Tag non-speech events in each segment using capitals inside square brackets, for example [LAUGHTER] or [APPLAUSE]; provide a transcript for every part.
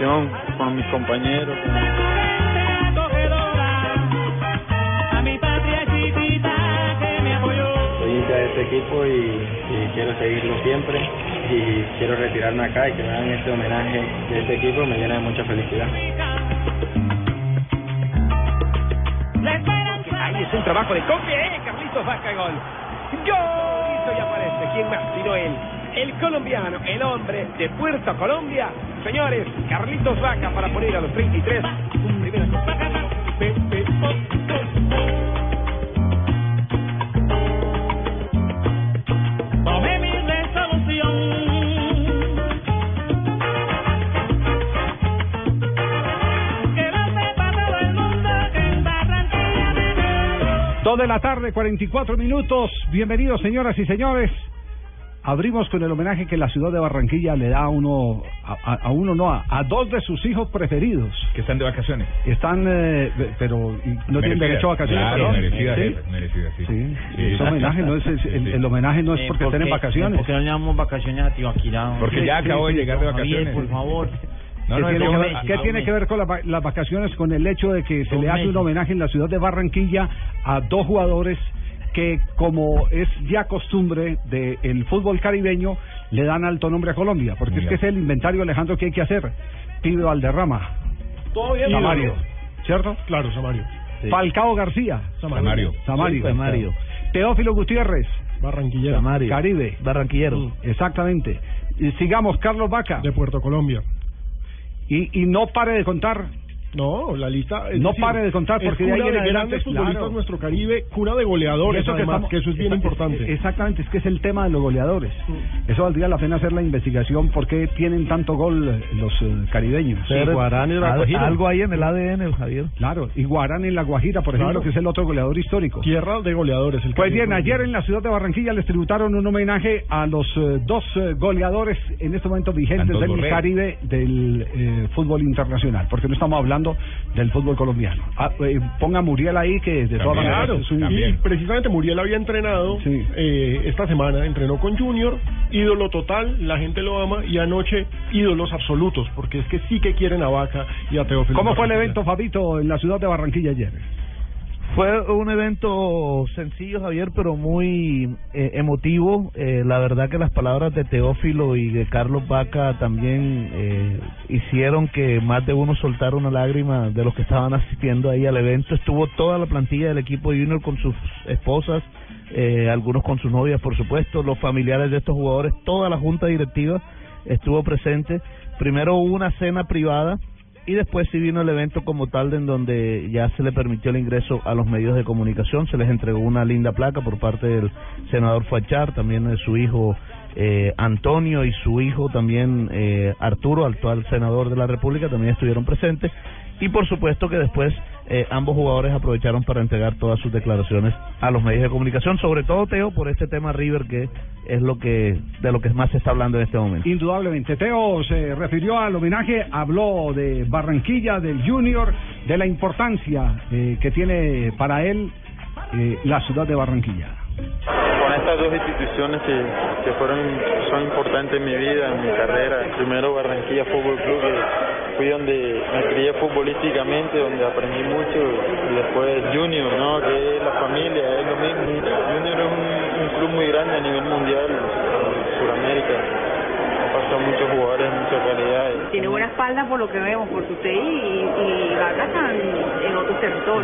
Con mis compañeros. Soy hincha de este equipo y, y quiero seguirlo siempre y quiero retirarme acá y que me hagan este homenaje de este equipo me llena de mucha felicidad. Ahí es un trabajo de Coque, eh, Carlitos Vaca gol. Gol. Y aparece, ¿quién más? Sino él. El colombiano, el hombre de Puerto Colombia. Señores, Carlitos Vaca para poner a los 33. Un primer Pe- pe- oh, Tomé mi resolución. Que no sepa todo el mundo que en Barranquilla vive. Dos de la tarde, 44 minutos. Bienvenidos, señoras y señores. Abrimos con el homenaje que la ciudad de Barranquilla le da a uno, a, uno no, a, a dos de sus hijos preferidos. que están de vacaciones. Están, eh, pero y no tienen derecho a vacaciones. Claro, ¿no? merecidas, ¿Sí? esas, merecidas, sí. Sí, Sí. ese homenaje no es, es- el, el homenaje no es porque estén en vacaciones. ¿Por qué no le damos vacaciones a Tibaquirá? Porque ya Sí, acabo sí, de llegar de Javier, vacaciones. por favor. [LAUGHS] No, ¿Qué, no, tiene, que ver, qué tiene que ver con la las vacaciones? Con el hecho de que se le hace un homenaje en la ciudad de Barranquilla a dos jugadores que, como es ya costumbre del fútbol caribeño, le dan alto nombre a Colombia, porque Muy es que es el inventario, Alejandro, que hay que hacer. Pibe Valderrama, Todo bien, Samario, ¿cierto? Claro, Samario. Falcao García, Samario. Samario, Samario. Teófilo Gutiérrez, Barranquillero. Samario. Caribe, Barranquillero. exactamente. Y sigamos, Carlos Vaca, De Puerto Colombia. y, y no pare de contar No, la lista. es No decir, pare de contar, es porque de ahí en de adelante, grandes futbolistas claro. nuestro Caribe, cuna de goleadores, Eso que además, estamos- que eso es bien importante. Exactamente, es que es el tema de los goleadores. Eso valdría la pena hacer la investigación, por qué tienen tanto gol eh, los eh, caribeños. Al- algo hay en el ADN, Javier. Claro, y Guarán en La Guajira, por ejemplo, Claro. que es el otro goleador histórico. Tierra de goleadores. El Pues Caribe. bien, ayer en la ciudad de Barranquilla les tributaron un homenaje a los eh, dos eh, goleadores en este momento vigentes Santos del Borré. Caribe del eh, fútbol internacional, porque no estamos hablando del fútbol colombiano. Ah, eh, ponga Muriel ahí, que de todas maneras Claro, es un- y precisamente Muriel había entrenado Sí. eh, esta semana, entrenó con Junior, ídolo total, la gente lo ama, y anoche ídolos absolutos, porque es que sí que quieren a Vaca y a Teófilo. ¿Cómo fue el evento, Fabito, en la ciudad de Barranquilla ayer? Fue un evento sencillo, Javier, pero muy eh, emotivo. Eh, la verdad que las palabras de Teófilo y de Carlos Vaca también eh, hicieron que más de uno soltara una lágrima de los que estaban asistiendo ahí al evento. Estuvo toda la plantilla del equipo Junior con sus esposas, eh, algunos con sus novias, por supuesto, los familiares de estos jugadores, toda la junta directiva estuvo presente. Primero hubo una cena privada y después sí vino el evento como tal en donde ya se le permitió el ingreso a los medios de comunicación, se les entregó una linda placa por parte del senador Fachar, también de su hijo eh, Antonio y su hijo también eh, Arturo, actual senador de la República, también estuvieron presentes y por supuesto que después eh, ambos jugadores aprovecharon para entregar todas sus declaraciones a los medios de comunicación, sobre todo Teo por este tema River que es lo que de lo que más se está hablando en este momento. Indudablemente. Teo se refirió al homenaje, habló de Barranquilla, del Junior, de la importancia eh, que tiene para él eh, la ciudad de Barranquilla. Con estas dos instituciones que, que fueron son importantes en mi vida, en mi carrera. Primero Barranquilla Fútbol Club, que fui donde me crié futbolísticamente, donde aprendí mucho, y después Junior, ¿no? que es la familia, es lo mismo. Junior es un, club muy grande a nivel mundial, Sudamérica. Muchos jugadores mucha calidad. y- Tiene buena espalda por lo que vemos, porque usted y, y están en otros territorios.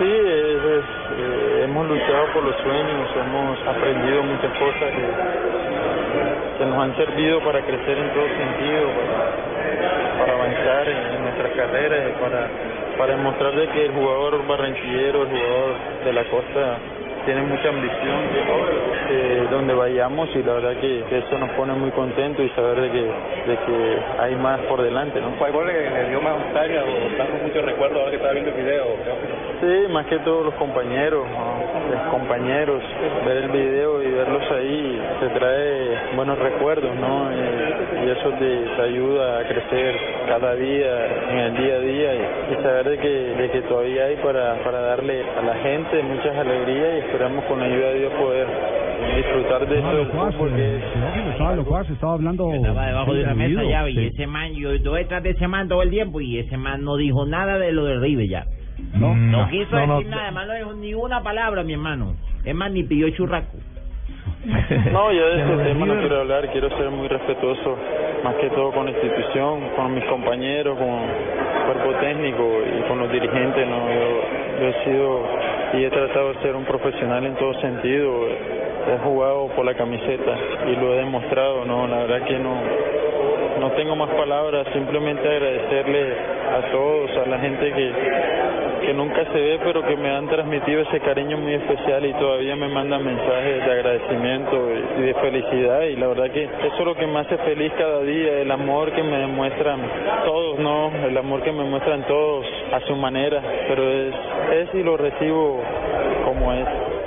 Sí, es- es, eh, hemos luchado por los sueños, hemos aprendido muchas cosas que, nos han servido para crecer en todo sentido, para, avanzar en, en nuestras carreras, para, para demostrar de que el jugador barranquillero, el jugador de la costa, tiene mucha ambición eh, donde vayamos y la verdad que, que eso nos pone muy contentos y saber de que, de que hay más por delante. ¿no? ¿Cuál gol le, le dio más nostalgia o dando muchos recuerdos ahora que estaba viendo el video? Sí, más que todos los compañeros, ¿no? Los compañeros, ver el video y verlos ahí te trae buenos recuerdos, ¿no? Y, y eso te, te ayuda a crecer cada día, en el día a día y, y saber de que, de que todavía hay para, para darle a la gente muchas alegrías y esperamos con la ayuda de Dios poder disfrutar de esto del fútbol que es estaba estaba hablando. Estaba debajo de una mesa ya, y ese man, yo detrás de ese man todo el tiempo, y ese man no dijo nada de lo de River ya. No, No quiso no, no. decir nada, además no dijo ni una palabra, mi hermano. Es más, ni pidió churraco. [LAUGHS] No, yo de este tema no quiero hablar, quiero ser muy respetuoso, más que todo con la institución, con mis compañeros, con el cuerpo técnico y con los dirigentes. ¿no? Yo, yo he sido y he tratado de ser un profesional en todo sentido. He jugado por la camiseta y lo he demostrado. no La verdad que no, no tengo más palabras, simplemente agradecerle a todos, a la gente que, que nunca se ve, pero que me han transmitido ese cariño muy especial y todavía me mandan mensajes de agradecimiento y de felicidad. Y la verdad que eso es lo que me hace feliz cada día, el amor que me demuestran todos, ¿no? El amor que me muestran todos a su manera, pero es, es y lo recibo como es.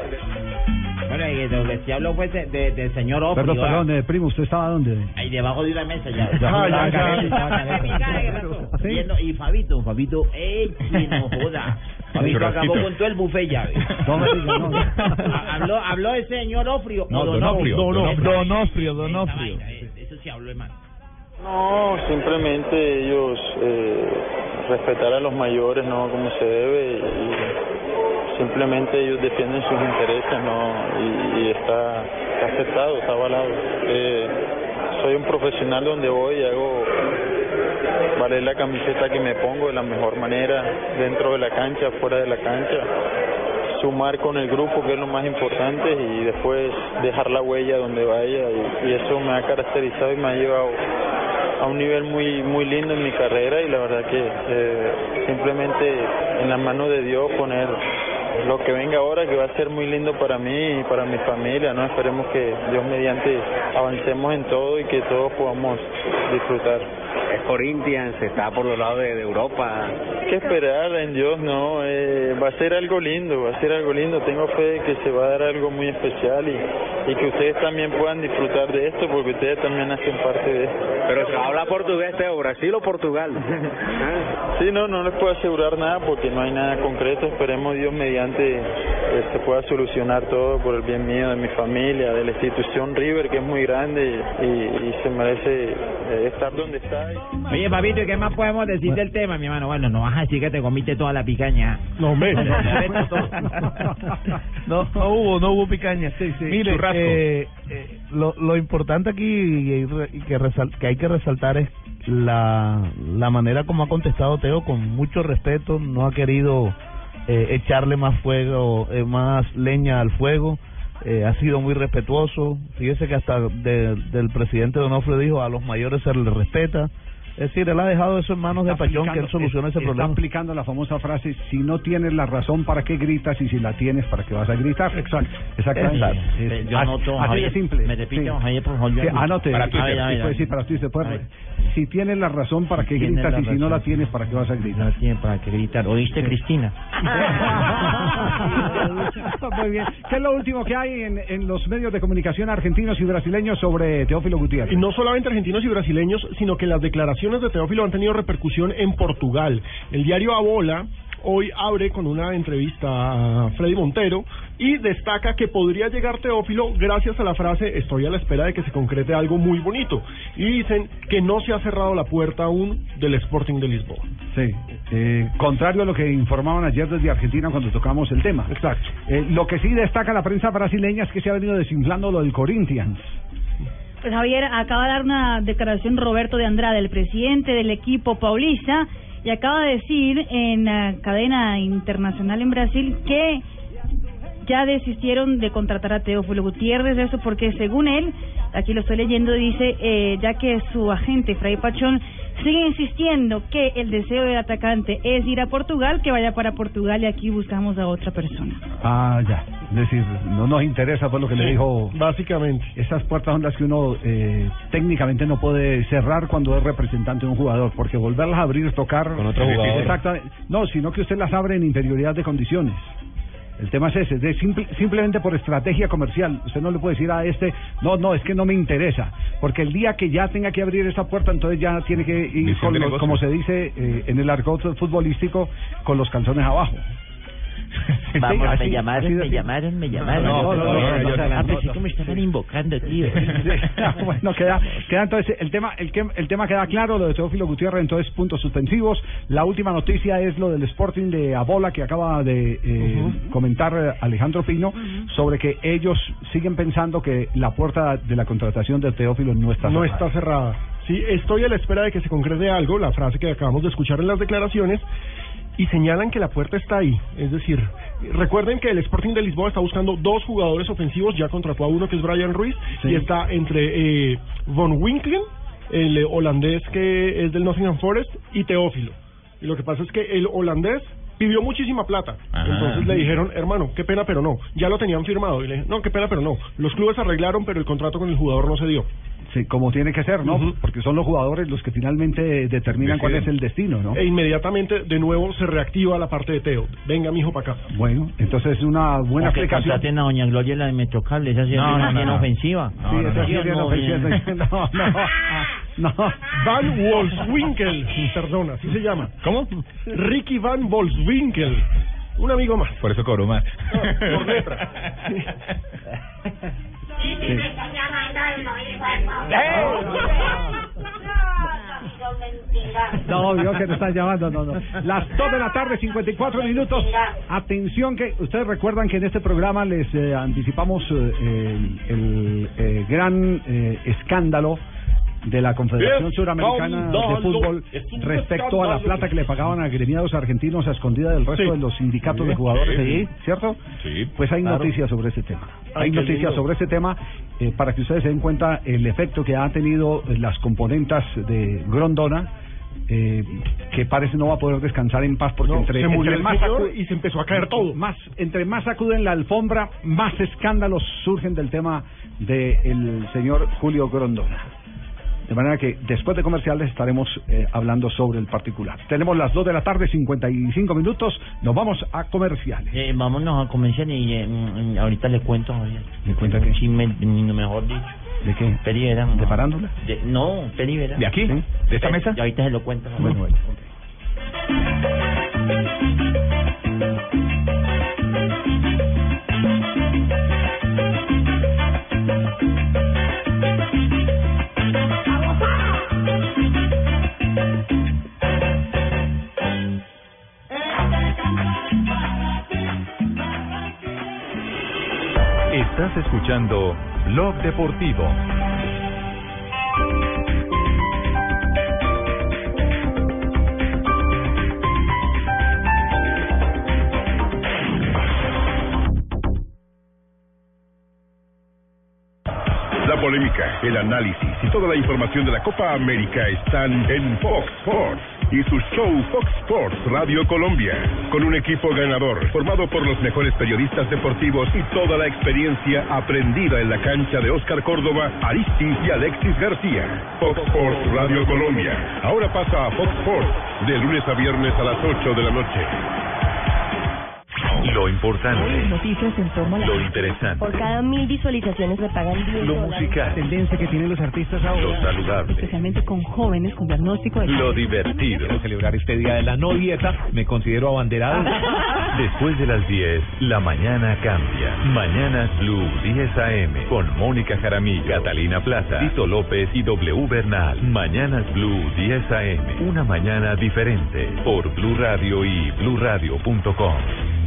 Bueno, y lo que sí habló fue de, de- del señor Ofri. Perdón, perdón, eh, primo, ¿usted estaba dónde? Ahí debajo de una mesa ya. [LAUGHS] Ya, ya, ya. Caliente. ¿Sí? Viendo- Y Fabito, Fabito, ¡ey, que no [LAUGHS] joda! Fabito acabó con todo el buffet ya. ¿ve? No no. [LAUGHS] Ha- habló, habló el señor Ofrio. No, Donofrio, Donofrio. Donofrio, eh, Eso sí habló, hermano. No, simplemente ellos eh, respetar a los mayores, ¿no? Como se debe y simplemente ellos defienden sus intereses, ¿no? Y, está, está aceptado, está avalado. Eh, soy un profesional donde voy y hago valer la camiseta que me pongo de la mejor manera, dentro de la cancha, fuera de la cancha sumar con el grupo que es lo más importante y después dejar la huella donde vaya y, y eso me ha caracterizado y me ha llevado a un nivel muy muy lindo en mi carrera y la verdad que eh, simplemente en las manos de Dios poner lo que venga ahora que va a ser muy lindo para mí y para mi familia, ¿no? Esperemos que Dios mediante avancemos en todo y que todos podamos disfrutar. Corinthians, está por los lados de, de Europa. que esperar en Dios, no, eh, va a ser algo lindo, va a ser algo lindo, tengo fe de que se va a dar algo muy especial y, y que ustedes también puedan disfrutar de esto porque ustedes también hacen parte de esto. Pero se habla portugués, Teo, Brasil o Portugal. [LAUGHS] Sí, no, no les puedo asegurar nada porque no hay nada concreto, esperemos Dios mediante eh, se pueda solucionar todo por el bien mío, de mi familia, de la institución River que es muy grande y, y- y se merece eh, estar donde está. Oye, Fabito, ¿y qué más podemos decir del tema, mi hermano? Bueno, no vas a decir que te comiste toda la picaña. No, hombre. [LAUGHS] [LAUGHS] No, no hubo, no hubo picaña. Mire, Churrasco. eh, eh, lo, lo importante aquí y, y que, resal- que hay que resaltar es la, la manera como ha contestado Teo con mucho respeto, no ha querido eh, echarle más fuego, eh, más leña al fuego, eh, ha sido muy respetuoso. Fíjese que hasta de- del presidente Donofrio dijo a los mayores se les respeta. Es decir, él ha dejado eso en manos de Pachón, que él solucione ese está problema. aplicando la famosa frase, si no tienes la razón, ¿para qué gritas? Y si la tienes, ¿para qué vas a gritar? Exacto. Exactamente. Exacto. Es- Yo anoto, así Javier, de simple. me repite, Javier, por favor, yo Sí, anote. Para sí, decir para ti, puede. Si tienes la razón, ¿para qué gritas? Y si no la tienes, ¿para qué vas a gritar? No tiene para qué gritar. ¿Oíste, Cristina? [LAUGHS] Muy bien. ¿Qué es lo último que hay en, en los medios de comunicación argentinos y brasileños sobre Teófilo Gutiérrez? Y no solamente argentinos y brasileños, sino que las declaraciones de Teófilo han tenido repercusión en Portugal. El diario Abola hoy abre con una entrevista a Freddy Montero y destaca que podría llegar Teófilo gracias a la frase estoy a la espera de que se concrete algo muy bonito. Y dicen que no se ha cerrado la puerta aún del Sporting de Lisboa. Sí, eh, contrario a lo que informaban ayer desde Argentina cuando tocamos el tema. Exacto. Eh, lo que sí destaca la prensa brasileña es que se ha venido desinflando lo del Corinthians. Pues Javier, acaba de dar una declaración Roberto de Andrade, el presidente del equipo paulista, y acaba de decir en la cadena internacional en Brasil que ya desistieron de contratar a Teófilo Gutiérrez, eso porque según él, aquí lo estoy leyendo, dice, eh, ya que su agente Fray Pachón sigue insistiendo que el deseo del atacante es ir a Portugal, que vaya para Portugal y aquí buscamos a otra persona. Ah, ya. Es decir, no nos interesa por lo que le dijo. Básicamente. Esas puertas son las que uno eh, técnicamente no puede cerrar cuando es representante de un jugador, porque volverlas a abrir, tocar. Con otro jugador. Exactamente. No, sino que usted las abre en inferioridad de condiciones. El tema es ese, de simple- simplemente por estrategia comercial. Usted no le puede decir a este, no, no, es que no me interesa. Porque el día que ya tenga que abrir esa puerta, entonces ya tiene que ir, con los- como se dice eh, en el argot futbolístico, con los calzones abajo. Vamos, así- me llamaron, me llamaron, me llamaron. No, no, no, no, no, no, no, Ah, no, pensé no. que me estaban invocando, tío. bueno, queda, queda entonces el tema, el, que- el tema queda claro, lo de Teófilo Gutiérrez, entonces puntos suspensivos. La última noticia es lo del Sporting de Abola que acaba de eh, comentar eh, Alejandro Pino sobre que ellos siguen pensando que la puerta de la contratación de Teófilo no está no cerrada. está cerrada. Sí, estoy a la espera de que se concrete algo, la frase que acabamos de escuchar en las declaraciones, y señalan que la puerta está ahí. Es decir, recuerden que el Sporting de Lisboa está buscando dos jugadores ofensivos, ya contrató a uno que es Brian Ruiz, Sí. y está entre eh, Von Winklen, el holandés que es del Nottingham Forest, y Teófilo. Y lo que pasa es que el holandés pidió muchísima plata. Ajá. Entonces le dijeron, hermano, qué pena, pero no. Ya lo tenían firmado. Y le dije, no, qué pena, pero no. Los clubes arreglaron, pero el contrato con el jugador no se dio. Sí, como tiene que ser, ¿no? Ujú. Porque son los jugadores los que finalmente determinan cuál es el destino, ¿no? E inmediatamente, de nuevo, se reactiva la parte de Teo. Venga, mijo, para acá. Bueno, entonces es una buena O que contraten a Doña Gloria la de Metrocable, esa sí es No, bien, no, no. Sí, esa sí es [LAUGHS] no. No, [LAUGHS] no, no. Van Wolfswinkel, perdona, así se llama. ¿Cómo? Ricky Van Wolfswinkel, un amigo más. Por eso cobró más. por letra. No, vio que te están llamando, no, no. Las 2 de la tarde, 54 minutos. Atención que ustedes recuerdan que en este programa les eh, anticipamos eh, el, el, eh, gran eh, escándalo de la Confederación Suramericana de. Fútbol respecto a la plata que le pagaban a gremiados argentinos a escondida del resto Sí. de los sindicatos Sí. de jugadores, Sí. ¿cierto? Sí. Pues hay Claro. noticias sobre ese tema. Ay, Hay noticias sobre ese tema eh, para que ustedes se den cuenta el efecto que ha tenido eh, las componentes de Grondona, eh, que parece no va a poder descansar en paz porque No, entre, se entre más y se empezó a caer todo. más entre más sacuden la alfombra, más escándalos surgen del tema del señor Julio Grondona. De manera que después de comerciales estaremos eh, hablando sobre el particular. Tenemos las 2 de la tarde, 55 minutos. Nos vamos a comerciales. Eh, vámonos a comenzar y eh, mm, ahorita le cuento. ¿Le cuenta qué? Chisme, mm, mejor dicho. ¿De qué? Peri Vera, ¿De no. farándula? De- no, Peri Vera. ¿De aquí? Sí. ¿De esta Eh, mesa? Y ahorita se lo cuento. Bueno, bueno. Estás escuchando Blog Deportivo. La polémica, El análisis y toda la información de la Copa América están en Fox Sports y su show Fox Sports Radio Colombia, con un equipo ganador formado por los mejores periodistas deportivos y toda la experiencia aprendida en la cancha de Oscar Córdoba, Aristi y Alexis García. Fox Sports Radio Colombia. Ahora pasa a Fox Sports de lunes a viernes a las 8 de la noche. Lo importante, Noticias en torno a la- lo interesante, Por cada mil visualizaciones me pagan 10 lo dólares. musical, tendencia que tienen los artistas ahora. lo saludable, Especialmente con jóvenes con diagnóstico de lo divertido. Quiero celebrar este día de la no dieta, me considero abanderado. [LAUGHS] Después de las 10, la mañana cambia. Mañanas Blue 10 AM con Mónica Jaramillo, Catalina Plaza, Tito López y W Bernal. Mañanas Blue 10 AM. Una mañana diferente por Blue Radio y bluradio.com.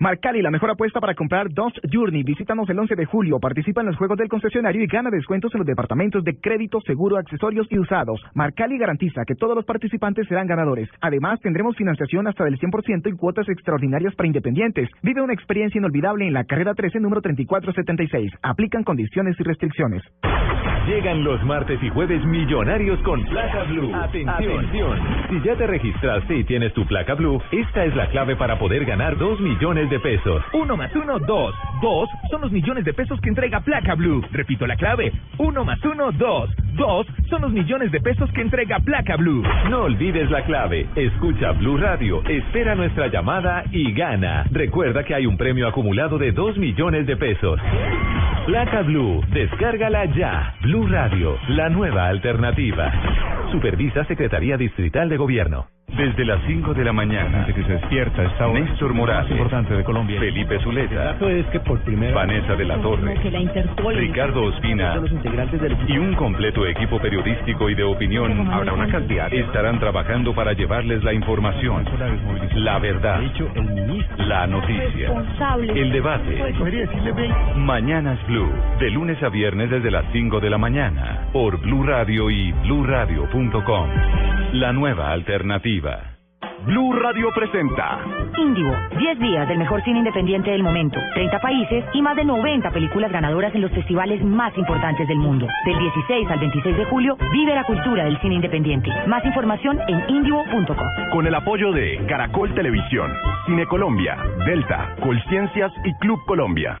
Marcali, la mejor apuesta para comprar Dodge Journey. Visítanos el 11 de julio, participa en los juegos del concesionario y gana descuentos en los departamentos de crédito, seguro, accesorios y usados. Marcali garantiza que todos los participantes serán ganadores. Además, tendremos financiación hasta del 100% y cuotas extraordinarias para independientes. Vive una experiencia inolvidable en la carrera 13, número 3476. Aplican condiciones y restricciones. Llegan los martes y jueves millonarios con placa blue. Atención. Si ya te registraste y tienes tu placa blue, esta es la clave para poder ganar 2 millones de pesos. Uno más uno, dos. Dos son los millones de pesos que entrega Placa Blue. Repito la clave. Uno más uno, dos. Dos son los millones de pesos que entrega Placa Blue. No olvides la clave. Escucha Blue Radio, espera nuestra llamada y gana. Recuerda que hay un premio acumulado de 2 millones de pesos. Placa Blue, descárgala ya. Blue Radio, la nueva alternativa. Supervisa Secretaría Distrital de Gobierno. Desde las 5 de la mañana. que se despierta esta Néstor Morales. importante de Colombia. Felipe Zuleta. es que por primera Vanessa de la Torre. Que la Interpol. Ricardo Ospina Los integrantes del y un completo equipo periodístico y de opinión habrá una cantidad estarán trabajando para llevarles la información, la verdad, la noticia, el debate. Mañanas Blue, de lunes a viernes desde las 5 de la mañana, por Blue Radio y bluradio.com. La nueva alternativa. Blue Radio presenta Índigo, 10 días del mejor cine independiente del momento, 30 países y más de 90 películas ganadoras en los festivales más importantes del mundo. Del 16 al 26 de julio, vive la cultura del cine independiente. Más información en indigo.com. con el apoyo de Caracol Televisión, Cine Colombia, Delta, Colciencias y Club Colombia.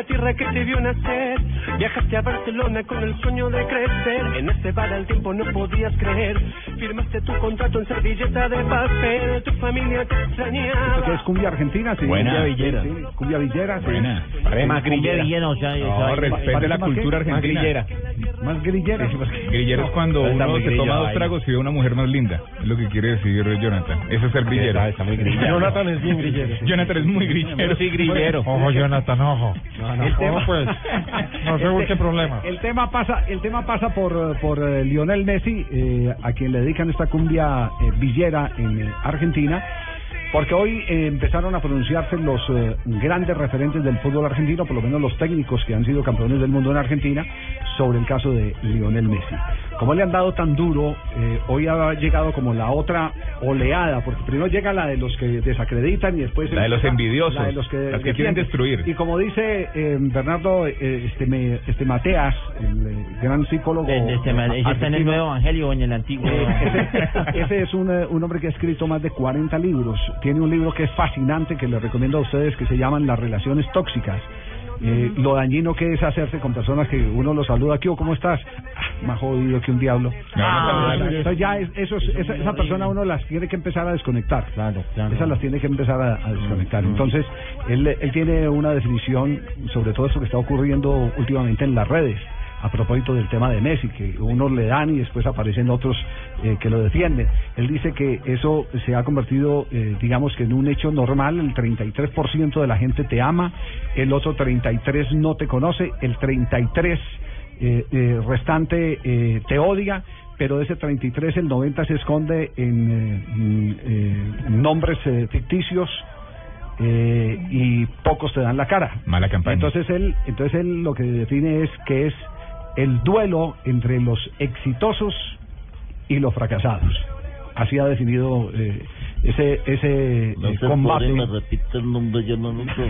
La tierra que te vio nacer, viajaste a Barcelona con el sueño de crecer. En ese bar al tiempo no podías creer, firmaste tu contrato en servilleta de papel, tu familia te extrañaba. ¿Esto qué es cumbia argentina? Sí. Buena. Cumbia Villera. Sí, cumbia villera. sí. Buena. Sí, Parece más cumbia grillera. villera, o sea, No, respete la ¿Más cultura argentina. Más grillera. Más grillera. Grillero es cuando Está uno se toma dos ahí. tragos y ve una mujer más linda. Es lo que quiere decir Jonathan. Eso es ser grillero. Está muy grillero. [LAUGHS] Jonathan es bien grillero. Jonathan es muy grillero. Soy grillero. Ojo, Jonathan, ojo. El tema- [LAUGHS] pues, no se busque problemas. El tema pasa, el tema pasa por, por eh, Lionel Messi, eh, a quien le dedican esta cumbia eh, villera en eh, Argentina, porque hoy eh, empezaron a pronunciarse los grandes referentes del fútbol argentino, por lo menos los técnicos que han sido campeones del mundo en Argentina, sobre el caso de Lionel Messi. Como le han dado tan duro, eh, hoy ha llegado como la otra oleada, porque primero llega la de los que desacreditan y después La de los envidiosos, la de los que, las que quieren destruir. Y como dice eh, Bernardo eh, este, me- este Mateas, el gran psicólogo. Este ¿Ese está en el nuevo evangelio o en el antiguo? eh, ese, ese es un, eh, un hombre que ha escrito más de 40 libros. Tiene un libro que es fascinante que les recomiendo a ustedes que se llaman Las relaciones tóxicas. Eh, lo dañino que es hacerse con personas que uno los saluda aquí o cómo estás Ah, más jodido que un diablo. Ah, entonces ya es- eso es- esa, esa persona uno las tiene que empezar a desconectar. Esas las tiene que empezar a, a desconectar. entonces él, él tiene una definición sobre todo eso que está ocurriendo últimamente en las redes a propósito del tema de Messi, que unos le dan y después aparecen otros eh, que lo defienden. Él dice que eso se ha convertido, eh, digamos que en un hecho normal, el 33% de la gente te ama, el otro 33% no te conoce, el 33% eh, eh, restante eh, te odia, pero de ese 33 el 90 se esconde en eh, mm, eh, nombres eh, ficticios eh, y pocos te dan la cara. Mala campaña. Entonces él, entonces él lo que define es que es el duelo entre los exitosos y los fracasados. Así ha definido eh, ese ese No eh, se combate. me repite el nombre, yo no lo sé.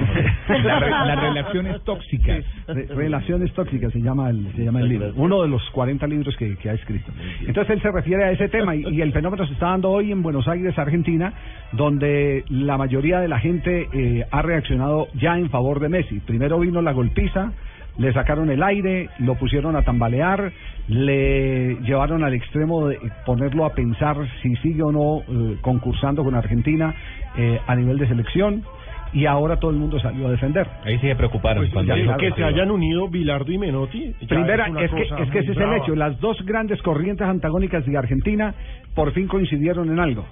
[LAUGHS] La re- las relaciones tóxicas. Re- Relaciones tóxicas se llama el, se llama el libro, uno de los 40 libros que, que ha escrito. Entonces él se refiere a ese tema y, y el fenómeno se está dando hoy en Buenos Aires, Argentina, donde la mayoría de la gente eh, ha reaccionado ya en favor de Messi. Primero vino la golpiza, le sacaron el aire, lo pusieron a tambalear, le llevaron al extremo de ponerlo a pensar si sigue o no eh, concursando con Argentina eh, a nivel de selección. Y ahora todo el mundo salió a defender. Ahí sí se preocuparon. Pues cuando ya, dijo que se hayan unido Bilardo y Menotti. Primera, es, que, es que ese es el hecho. Las dos grandes corrientes antagónicas de Argentina por fin coincidieron en algo.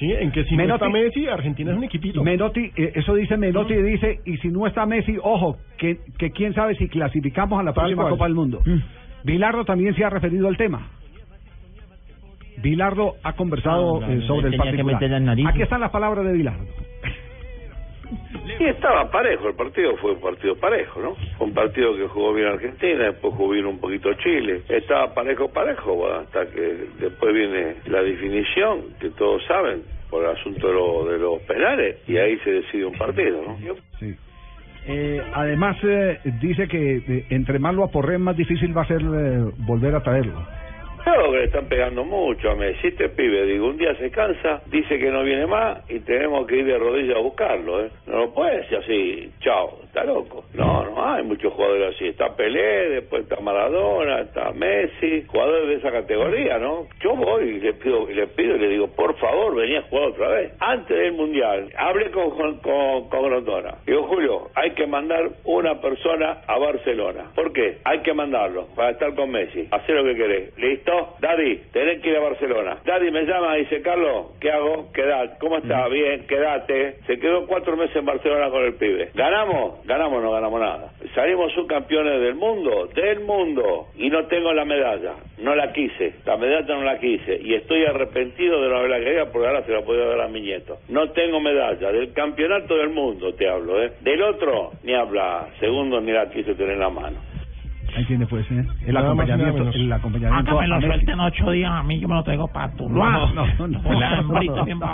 Sí, en que si no está Messi, Argentina es un equipito. Menotti, eh, eso dice Menotti, dice, y si no está Messi, ojo, que, que quién sabe si clasificamos a la Tal próxima cual. Copa del Mundo. Bilardo también se ha referido al tema. Bilardo ha conversado Ah, eh, sobre el particular. Aquí están las palabras de Bilardo. [LAUGHS] Y estaba parejo, el partido fue un partido parejo, ¿no? Fue un partido que jugó bien Argentina, después jugó bien un poquito Chile. Estaba parejo, parejo, hasta que después viene la definición, que todos saben, por el asunto de, lo- de los penales, y ahí se decide un partido, ¿no? Sí. Eh, además, eh, dice que eh, entre más lo aporreen, más difícil va a ser eh, volver a traerlo. Creo que le están pegando mucho a Messi. Este pibe, digo, un día se cansa, dice que no viene más y tenemos que ir de rodillas a buscarlo, ¿eh? No lo puede decir así, chao, está loco. No, no hay muchos jugadores así. Está Pelé, después está Maradona, está Messi, jugadores de esa categoría, ¿no? Yo voy y le pido, le pido y le digo, por favor, vení a jugar otra vez. Antes del Mundial, hablé con, con, con, con. Digo, Julio, hay que mandar una persona a Barcelona. ¿Por qué? Hay que mandarlo para estar con Messi. Hacer lo que querés. ¿Listo? Daddy, tenés que ir a Barcelona. Daddy me llama y dice, Carlos, ¿qué hago? Quedate. ¿Cómo está? Bien, quédate. Se quedó cuatro meses en Barcelona con el pibe. ¿Ganamos? Ganamos, no ganamos nada. Salimos subcampeones del mundo, del mundo. Y no tengo la medalla. No la quise. La medalla no la quise. Y estoy arrepentido de no haberla querido porque ahora se la podía dar a mi nieto. No tengo medalla. Del campeonato del mundo te hablo, ¿eh? Del otro, ni habla. Segundo, ni la quise tener en la mano. Ahí tiene pues ¿eh? el Nada más acompañamiento, menos. el acompañamiento. Acá me lo suelten ocho días a mí, yo me lo traigo para tu No, no, no, no. En la,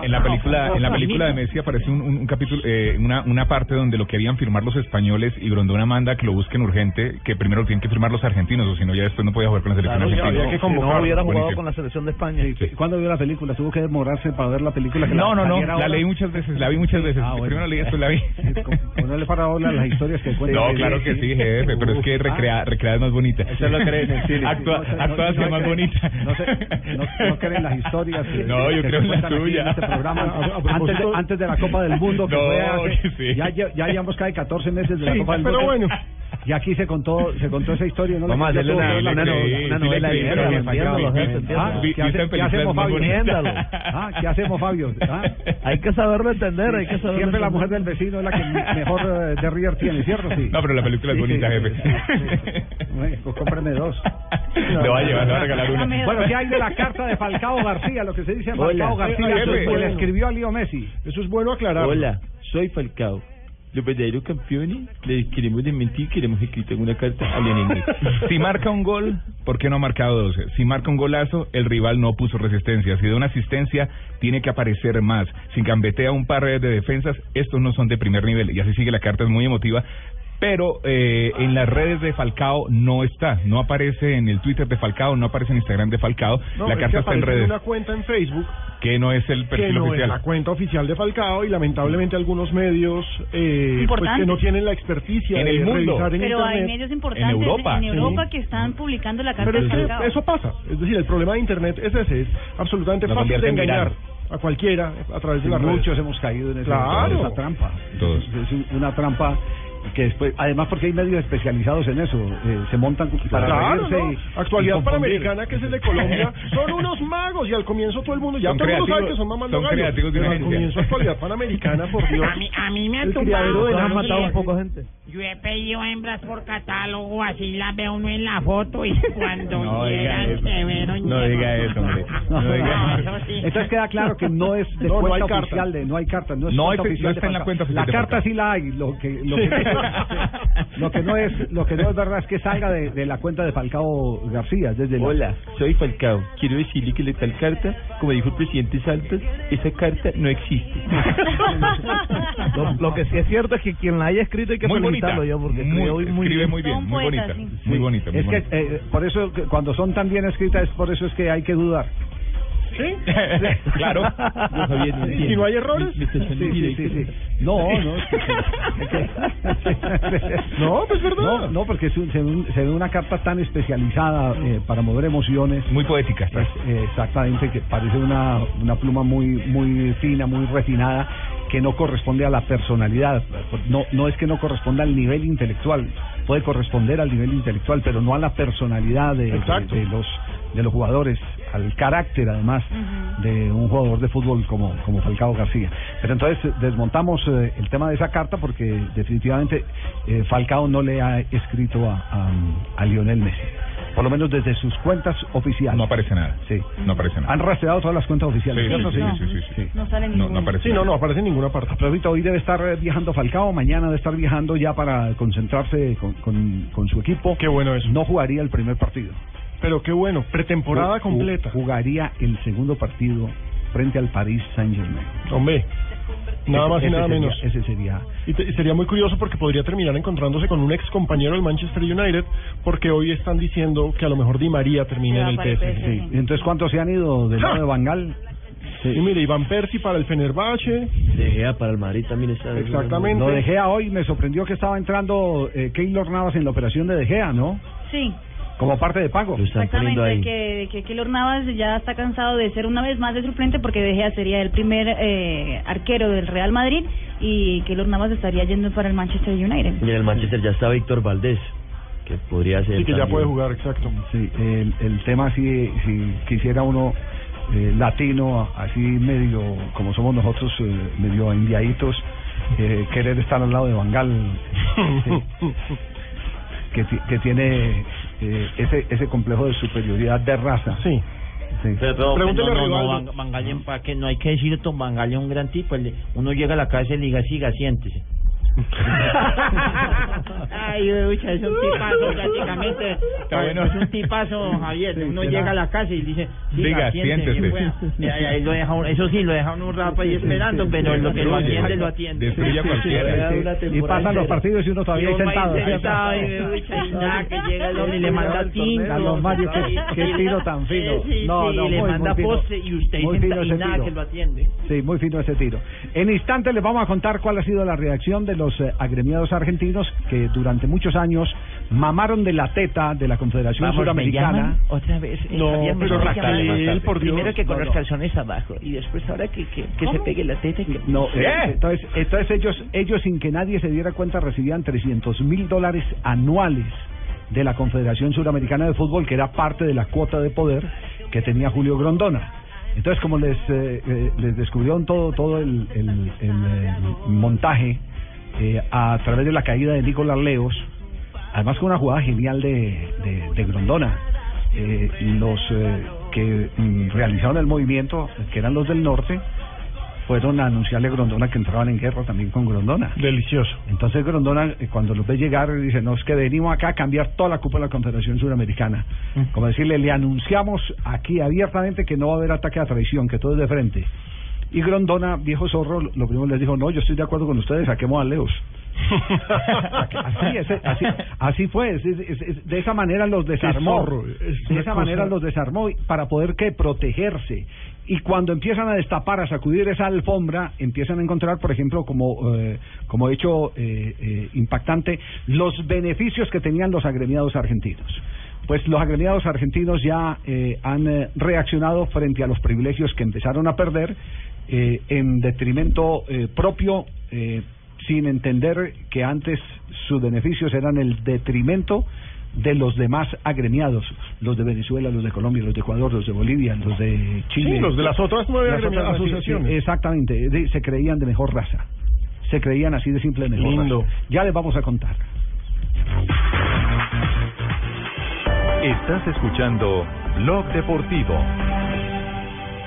en la película en la película de Messi aparece un, un- un capítulo eh, una una parte donde lo querían firmar los españoles y Grondona manda que lo busquen urgente que primero lo tienen que firmar los argentinos o si no ya después no podía jugar con la selección Claro, argentina había que. No hubiera jugado Buenísimo. con la selección de España. ¿Cuándo vio la película? ¿Tuvo que demorarse para ver la película? Que no la no no la ahora? leí muchas veces la vi muchas veces Ah, bueno. primero la leí después la vi Ponerle para ahora las historias que cuenta. no claro que sí jefe pero es que recrea recreada es más bonita Eso lo creen en el cine. Actua- No sé, no- no más bonita No, sé, no, creen las historias. que- No, yo que creo se en la tuya. En este programa. A- a antes, de, antes de la Copa del Mundo, que fue hace- sí. ya, ya, llevamos casi 14 meses de la Sí, Copa del pero Mundo. bueno. Y aquí se contó, se contó esa historia. ¿no? Vamos a hacerle una- una una novela de guerra, Ah, entiéndalo. ¿qué, hacemos, Fabio? Ah, ¿Qué hacemos, Fabio? Ah, Hay que saberlo entender, hay que saberlo Siempre la mujer del vecino es la que mejor eh, de River tiene, ¿cierto? Sí. no pero la película es bonita jefe pues cómprame dos. le va a llevar le va a regalar una Bueno, ¿qué hay de la carta de Falcao García? Lo que se dice. Falcao García, que le escribió a Leo Messi. Eso es bueno aclarar. Hola, soy Falcao. Los verdaderos campeones les queremos desmentir que le en una carta al enemigo. [LAUGHS] Si marca un gol, ¿por qué no ha marcado 12? Si marca un golazo, el rival no puso resistencia. Si da una asistencia, tiene que aparecer más. Si gambetea un par de defensas, estos no son de primer nivel. Y así sigue la carta, es muy emotiva. Pero eh, en las redes de Falcao no está. No aparece en el Twitter de Falcao, no aparece en Instagram de Falcao. No, la es que carta está en redes. una cuenta en Facebook Que no es el que perfil no oficial. es la cuenta oficial de Falcao y lamentablemente algunos medios eh, pues que no tienen la experticia En de el mundo. revisar en Pero hay medios importantes En Europa. en Europa Sí. que están publicando la carta Pero de es que Falcao. eso pasa. Es decir, el problema de internet es ese, es absolutamente Lo fácil de engañar a cualquiera a través de las Muchos redes. hemos caído en esa, Claro. en esa trampa. Todos. Es una trampa que después, además porque hay medios especializados en eso, eh, se montan para Claro, reírse ¿no? y- Actualidad. Panamericana, que es el de Colombia, son unos magos y al comienzo todo el mundo, ya Son todo el mundo sabe que son mamando son gallo, creativos de pero al comienzo Actualidad Panamericana, por [LAUGHS] Dios. A mí, a mí me han El tumbado. de Han la matado un poco gente. Yo he pedido hembras por catálogo, así las ve uno en la foto y [LAUGHS] cuando No llegan se ven No diga eso, hombre. No diga eso. eso sí. Entonces queda claro que no es de [LAUGHS] No, no cuenta hay carta. oficial de, no hay carta, no es No cuenta es- no oficial está de en la Falcao. cuenta oficial La carta sí la hay, lo que lo [LAUGHS] Sí. que, lo que no es lo que no es verdad es que salga de, de la cuenta de Falcao García desde la- Hola, soy Falcao. Quiero decirle que la tal carta, como dijo el presidente Santos, esa carta no existe. Lo, lo que sí es cierto es que quien la haya escrito hay que Muy bonita. felicitarlo yo porque Muy- escribe muy, bien. muy bien, bonita. sí. Muy bonita, muy es que bonita. eh, por eso que cuando son tan bien escritas es por eso es que hay que dudar. ¿Sí? [LAUGHS] Claro. Yo, no ¿Y entiendo. no hay errores? Sí, sí, sí, sí. No, no. es que- [LAUGHS] No, pues verdad. No, no, porque es un- se, ve un- se ve una carta tan especializada eh, para mover emociones. Muy poética. Es, eh, exactamente, que parece una, una pluma muy muy fina, muy refinada, que no corresponde a la personalidad. No, no es que no corresponda al nivel intelectual, puede corresponder al nivel intelectual, pero no a la personalidad de, de- los de los jugadores, al carácter además de un jugador de fútbol como, como Falcao García. Pero entonces eh, desmontamos eh, el tema de esa carta porque definitivamente eh, Falcao no le ha escrito a, a, a Lionel Messi. Por lo menos desde sus cuentas oficiales. No aparece nada. Sí. No aparece nada. Han rastreado todas las cuentas oficiales. Sí, sí, sí, sí, sí, sí. No sale No, ninguno. no aparece Sí, no, no aparece en ninguna parte. A propósito, hoy debe estar viajando Falcao, mañana debe estar viajando ya para concentrarse con, con, con su equipo. Qué bueno eso. No jugaría el primer partido. Pero qué bueno, pretemporada completa. Jugaría el segundo partido frente al Paris Saint Germain. Hombre, nada más y nada menos. Ese sería. Y, te- y sería muy curioso porque podría terminar encontrándose con un ex compañero del Manchester United, porque hoy están diciendo que a lo mejor Di María termina en el PSG. Sí. ¿Y entonces cuántos se han ido del lado de Bangal? Y mire, Iván Percy para el Fenerbahce. De Gea para el Madrid también está. Exactamente. Lo de Gea hoy me sorprendió que estaba entrando eh, Keylor Navas en la operación de De Gea, ¿no? Sí, Como parte de pago. exactamente, que, que Keylor Navas ya está cansado de ser una vez más de suplente porque De Gea sería el primer eh, arquero del Real Madrid y Keylor Navas estaría yendo para el Manchester United. Y en el Manchester ya está Víctor Valdés, que podría ser. Sí, que ya puede jugar, exacto. Sí, el, el tema si, si quisiera uno eh, latino, así medio como somos nosotros, eh, medio enviaditos, eh, querer estar al lado de Bangal, sí, [LAUGHS] que, que tiene eh, ese, ese complejo de superioridad de raza. Sí. Sí. Pero, Pregúntele no, a no, no, Rivaldo. Van- Van Gaal, ¿pa' qué? no hay que decir esto, Van es un gran tipo, el- uno llega a la casa y le diga, siga, siéntese. Ay, ucha, es un tipazo prácticamente. Está bueno. Es un tipazo, Javier. Uno será. llega a la casa y dice, siga, Diga, siéntese, eso sí, lo deja uno un rato ahí esperando, pero lo que lo atiende, lo atiende. Destruye a cualquiera. Sí, y pasan los partidos y uno todavía ahí sentado. y, ucha, y nada, que llega el hombre y le manda tinto. Carlos Mario, qué, qué tiro tan fino. Sí, sí, no, sí, no, y le muy, manda postre y usted Muy senta- fino y ese nada tiro. que lo atiende. Sí, muy fino ese tiro. En instantes les vamos a contar cuál ha sido la reacción de los eh, agremiados argentinos que durante muchos años mamaron de la teta de la Confederación Vamos, ¿me Suramericana. Otra vez. eh, No, Javier, pero. Rafael, por Dios. Primero que con No, los calzones abajo y después ahora que, que, que se pegue la teta. y Que... No, eh, entonces, entonces ellos, ellos sin que nadie se diera cuenta recibían 300 mil dólares anuales de la Confederación Suramericana de Fútbol, que era parte de la cuota de poder que tenía Julio Grondona. Entonces, como les, eh, eh, les descubrieron todo, todo el, el- el, montaje eh, a través de la caída de Nicolás Leos, además con una jugada genial de, de, de Grondona, eh, los eh, que mm, realizaron el movimiento, que eran los del norte, fueron a anunciarle a Grondona que entraban en guerra también con Grondona. Delicioso. Entonces Grondona, eh, cuando los ve llegar, dice, no, es que venimos acá a cambiar toda la Copa de la Confederación Suramericana. Como decirle, le anunciamos aquí abiertamente que no va a haber ataque a traición, que todo es de frente. Y Grondona, viejo zorro, lo primero les dijo, no, yo estoy de acuerdo con ustedes, saquemos a Leos. Así, ese- así, así fue, es- es- es- de esa manera los desarmó. zorro, de esa cosa- manera los desarmó para poder que protegerse. Y cuando empiezan a destapar, a sacudir esa alfombra, empiezan a encontrar, por ejemplo, como, eh, como hecho eh, eh, impactante, los beneficios que tenían los agremiados argentinos. Pues los agremiados argentinos ya eh, han eh, reaccionado frente a los privilegios que empezaron a perder eh, en detrimento eh, propio, eh, sin entender que antes sus beneficios eran el detrimento de los demás agremiados, los de Venezuela, los de Colombia, los de Ecuador, los de Bolivia, los de Chile. Sí, los de las otras nueve Las otras, asociaciones. sí, exactamente, de- se creían de mejor raza. se creían así de simple el Lindo. Ya les vamos a contar. Estás escuchando Blog Deportivo.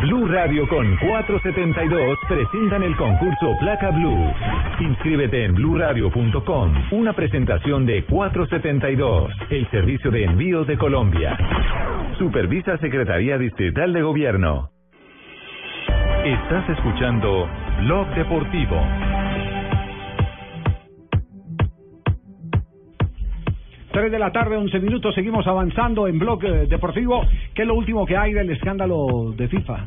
Blue Radio con 472 presentan el concurso Placa Blue. Inscríbete en bluradio.com. Una presentación de 472, el servicio de envíos de Colombia. Supervisa Secretaría Distrital de Gobierno. Estás escuchando Blog Deportivo. Tres de la tarde, 11 minutos, seguimos avanzando en Blog Deportivo. ¿Qué es lo último que hay del escándalo de FIFA?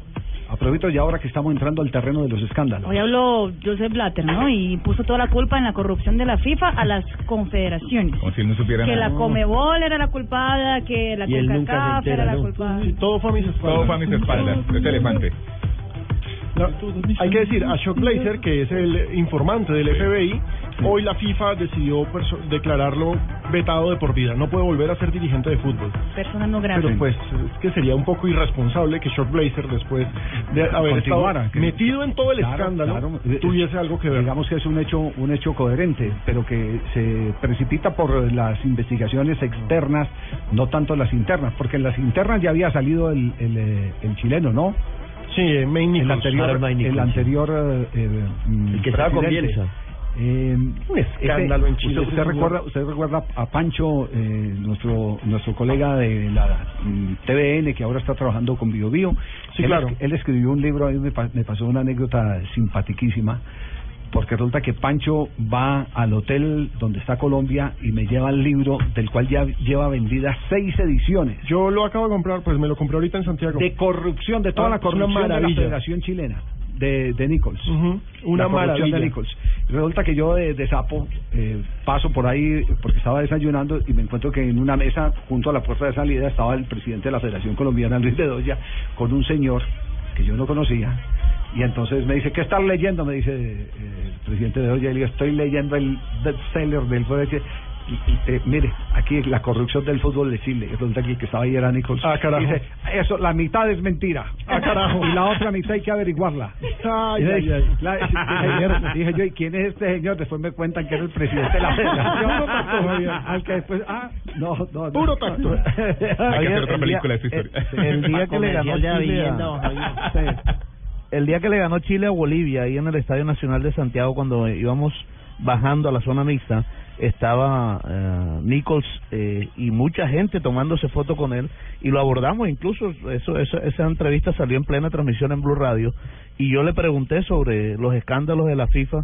Aprovecho y ahora que estamos entrando al terreno de los escándalos. Hoy habló Joseph Blatter, ¿no? Y puso toda la culpa en la corrupción de la FIFA a las confederaciones. Como si él no supiera Que nada. la Comebol era la culpada, que la CONCACAF era la culpada. Todo fue a mis espaldas. Todo fue a mis espaldas. Este elefante. No, hay que decir, Ashok Blazer, que es el informante del FBI, hoy la FIFA decidió declararlo vetado de por vida. No puede volver a ser dirigente de fútbol. Persona no grata. Pero pues es que sería un poco irresponsable que Shock Blazer, después de haber Continuara, estado metido en todo el Claro, escándalo, claro. tuviese algo que ver. Digamos que es un hecho, un hecho coherente, pero que se precipita por las investigaciones externas, no tanto las internas, porque en las internas ya había salido el, el, eh, el chileno, ¿no? Sí, May el anterior, el eh, eh, mm, El que estaba con. Bielsa. Eh, Un escándalo en Chile, Usted, recuerda, usted recuerda a Pancho, eh, nuestro nuestro colega de la mm, TVN que ahora está trabajando con Bio Bio. Sí, él, claro. él escribió un libro, a mí me, pa- me pasó una anécdota simpatiquísima. Porque resulta que Pancho va al hotel donde está Colombia y me lleva el libro del cual ya lleva vendidas seis ediciones. Yo lo acabo de comprar, pues me lo compré ahorita en Santiago. De corrupción, de toda Ah, la corrupción de la. Federación Chilena, de, de Nichols. Ujú, Una maravilla. de Nichols. Resulta que yo de, de sapo eh, paso por ahí porque estaba desayunando y me encuentro que en una mesa junto a la puerta de salida estaba el presidente de la Federación Colombiana, Luis Bedoya, con un señor que yo no conocía. Y entonces me dice, ¿qué estás leyendo? Me dice eh, el presidente de Bedoya. Y le digo, estoy leyendo el bestseller del. Y, y, eh, mire, aquí la corrupción del fútbol de Chile. Y Resulta que el que estaba ahí era Nichols. Ah, carajo. Dice, eso, la mitad es mentira. Ah, carajo. Y la otra mitad hay que averiguarla. Ay, ay, dije, ay. la- dije, dije yo, ¿y quién es este señor? Después me cuentan que era el presidente de la federación. Puro tacto, Javier. Al que después, ah, no, no. no. Puro tacto. [LAUGHS] Hay que hacer otra el película de esta historia. El, el día que le ganó Chile el día que le ganó Chile a Bolivia ahí en el Estadio Nacional de Santiago cuando íbamos bajando a la zona mixta estaba eh, Nichols eh, y mucha gente tomándose foto con él y lo abordamos incluso eso, eso esa entrevista salió en plena transmisión en Blue Radio y yo le pregunté sobre los escándalos de la FIFA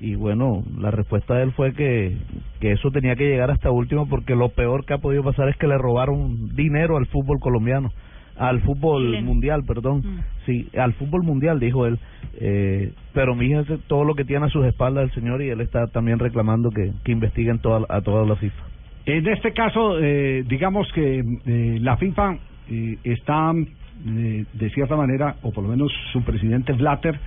y bueno, la respuesta de él fue que, que eso tenía que llegar hasta último porque lo peor que ha podido pasar es que le robaron dinero al fútbol colombiano, al fútbol mundial, perdón. Mm. Sí, al fútbol mundial, dijo él. Eh, pero fíjese todo lo que tiene a sus espaldas el señor y él está también reclamando que, que investiguen toda, a toda la FIFA. En este caso, eh, digamos que eh, la FIFA eh, está, eh, de cierta manera, o por lo menos su presidente Blatter,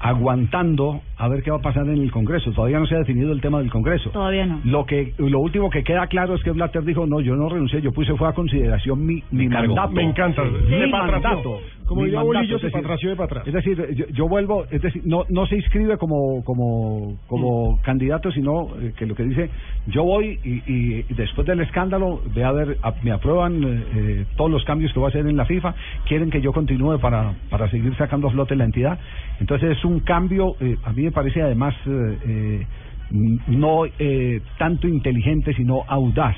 aguantando a ver qué va a pasar en el Congreso. Todavía no se ha definido el tema del Congreso. Todavía no. Lo que lo último que queda claro es que Blatter dijo, no, yo no renuncié, yo puse fue a consideración mi, mi cargo. mandato. Me encanta. Mi mandato. Como diría Bolillo, se patració de para atrás. Es decir, yo, yo vuelvo, es decir, no no se inscribe como como como candidato, sino eh, que lo que dice, yo voy y, y después del escándalo, ve a ver, a- me aprueban eh, eh, todos los cambios que voy a hacer en la FIFA, quieren que yo continúe para para seguir sacando a flote la entidad. Entonces es un cambio, eh, a mí me parece además eh, no eh, tanto inteligente, sino audaz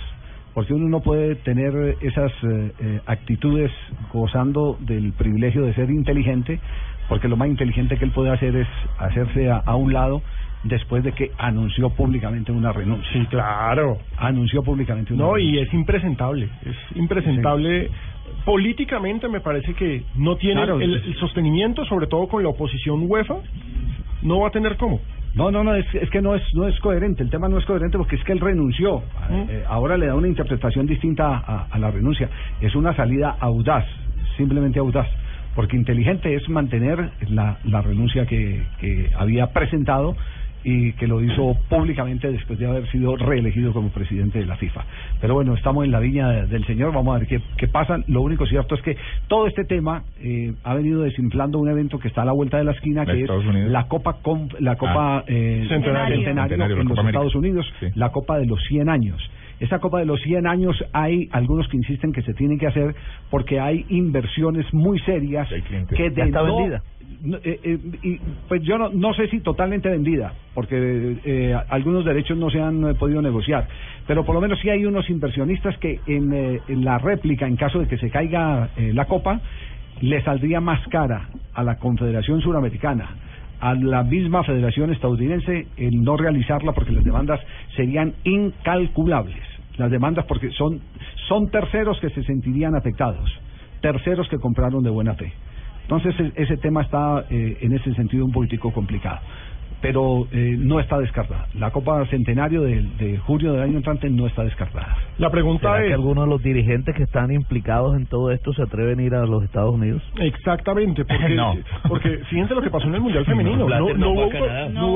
porque uno no puede tener esas eh, eh, actitudes gozando del privilegio de ser inteligente, porque lo más inteligente que él puede hacer es hacerse a, a un lado después de que anunció públicamente una renuncia. Sí, claro. Anunció públicamente una No, renuncia. y es impresentable. Es impresentable. Políticamente me parece que no tiene Claro, el, el sostenimiento, sobre todo con la oposición UEFA, no va a tener cómo. No, no, no, es, es que no es no es coherente. El tema no es coherente porque es que él renunció. Eh, ahora le da una interpretación distinta a, a la renuncia. Es una salida audaz, simplemente audaz. Porque inteligente es mantener la, la renuncia que, que había presentado y que lo hizo públicamente después de haber sido reelegido como presidente de la FIFA. Pero bueno, estamos en la viña de- del señor, vamos a ver qué, qué pasa. Lo único cierto es que todo este tema eh, ha venido desinflando un evento que está a la vuelta de la esquina, ¿De que es Unidos? la Copa Conf- la Copa Ah. eh, Centenario. Centenario, la en los Copa. Estados Unidos, la Copa de los 100 años. Esa Copa de los 100 años hay algunos que insisten que se tiene que hacer porque hay inversiones muy serias que de está no- vendida. eh, eh, y, pues yo no, no sé si totalmente vendida, porque eh, algunos derechos no se han eh, podido negociar, pero por lo menos sí hay unos inversionistas que en, en la réplica, en caso de que se caiga la copa, le saldría más cara a la Confederación Suramericana, a la misma Federación Estadounidense, el no realizarla porque las demandas serían incalculables. Las demandas porque son, son terceros que se sentirían afectados, terceros que compraron de buena fe. Entonces e- ese tema está eh, en ese sentido un político complicado, pero eh, no está descartada. La Copa Centenario de, de junio del año entrante no está descartada. La pregunta ¿Será es... que algunos de los dirigentes que están implicados en todo esto se atreven a ir a los Estados Unidos? Exactamente, [LAUGHS] porque, No. porque [LAUGHS] fíjense lo que pasó en el Mundial Femenino. No, hubo, autoridad, no.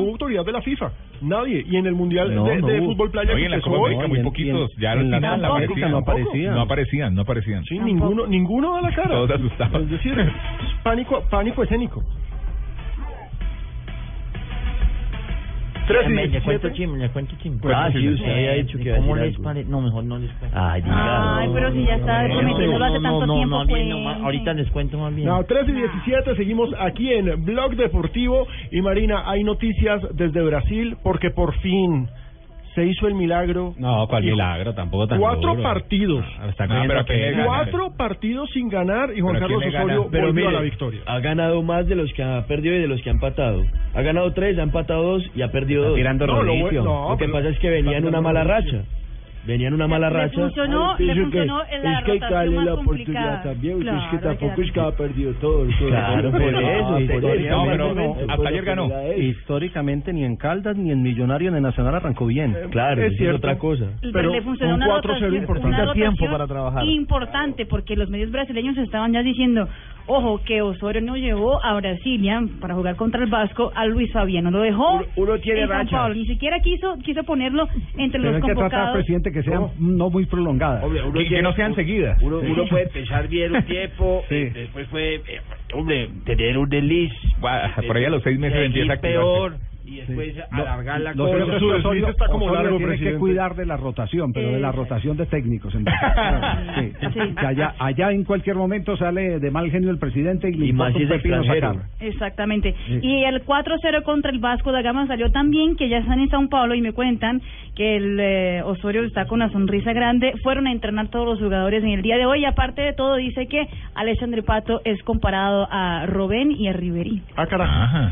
hubo autoridad de la FIFA, nadie. Y en el Mundial No, de, no de hubo. fútbol playa Oye, que en la Copa América muy poquitos, ya al en la final no aparecían. No aparecían, no aparecían. Sí, ninguno, ninguno da la [LAUGHS] cara. Todos asustados. Es decir, pánico, pánico escénico. Tres y Me- Le 17. cuento chisme, le cuento chisme. Ah, sí, usted había dicho que ¿Cómo les parece? No, mejor no les cuento. Ay, Ay, pero si ya está prometiéndolo hace tanto tiempo, pues. ahorita les cuento más bien. No, 3 y 17, seguimos aquí en Blog Deportivo. Y Marina, hay noticias desde Brasil porque por fin se hizo el milagro. No, ¿cuál Y milagro? Tampoco tan Cuatro duro. partidos. Ah, está No, cogiendo pero ¿a quién le pena. gana? Cuatro partidos sin ganar y Juan ¿Pero a quién Carlos? Osorio Pero volvió a la victoria. Ha ganado más de los que ha perdido y de los que ha empatado. Ha ganado tres, ha empatado dos y ha perdido Está dos. tirando no, lo, No, lo que pasa es que venía en una mala racha. Venía en una mala Le racha. funcionó- le funcionó que- en la es que hay la complicada. oportunidad también. porque Claro, es que tampoco es que ha perdido todo. todo Claro, por eso, hasta ayer ganó. Históricamente ni en Caldas, ni en Millonario, ni en Nacional arrancó bien. Claro, es cierto. otra cosa. Pero le funcionó una rotación, una rotación trabajar. importante porque los medios brasileños estaban ya diciendo, ojo, que Osorio no llevó a Brasilia para jugar contra el Vasco a Luis Fabiano, lo dejó uno tiene en San rachas. Pablo, ni siquiera quiso quiso ponerlo entre Pero los hay que tratar, convocados. presidente, que sean no muy prolongadas. Que- que no sean seguidas. Uno, uno puede pensar bien un [LAUGHS] tiempo, Sí. eh, después fue, eh, hombre, tener un desliz. por ahí a los seis meses empieza a activarse. peor y después alargar la Lo cosa. es que Osorio, Osorio tiene que cuidar de la rotación, pero de la Eh. rotación de técnicos. en Brasil. [LAUGHS] Sí. Que allá, allá en cualquier momento sale de mal genio el presidente y le Y más si. Exactamente. Sí. Y el 4-0 contra el Vasco da Gama salió tan bien que ya están en Sao Paulo y me cuentan que el eh, Osorio está con una sonrisa grande. Fueron a entrenar todos los jugadores en el día de hoy y aparte de todo dice que Alexandre Pato es comparado a Robén y a Ribery. Ah, carajo.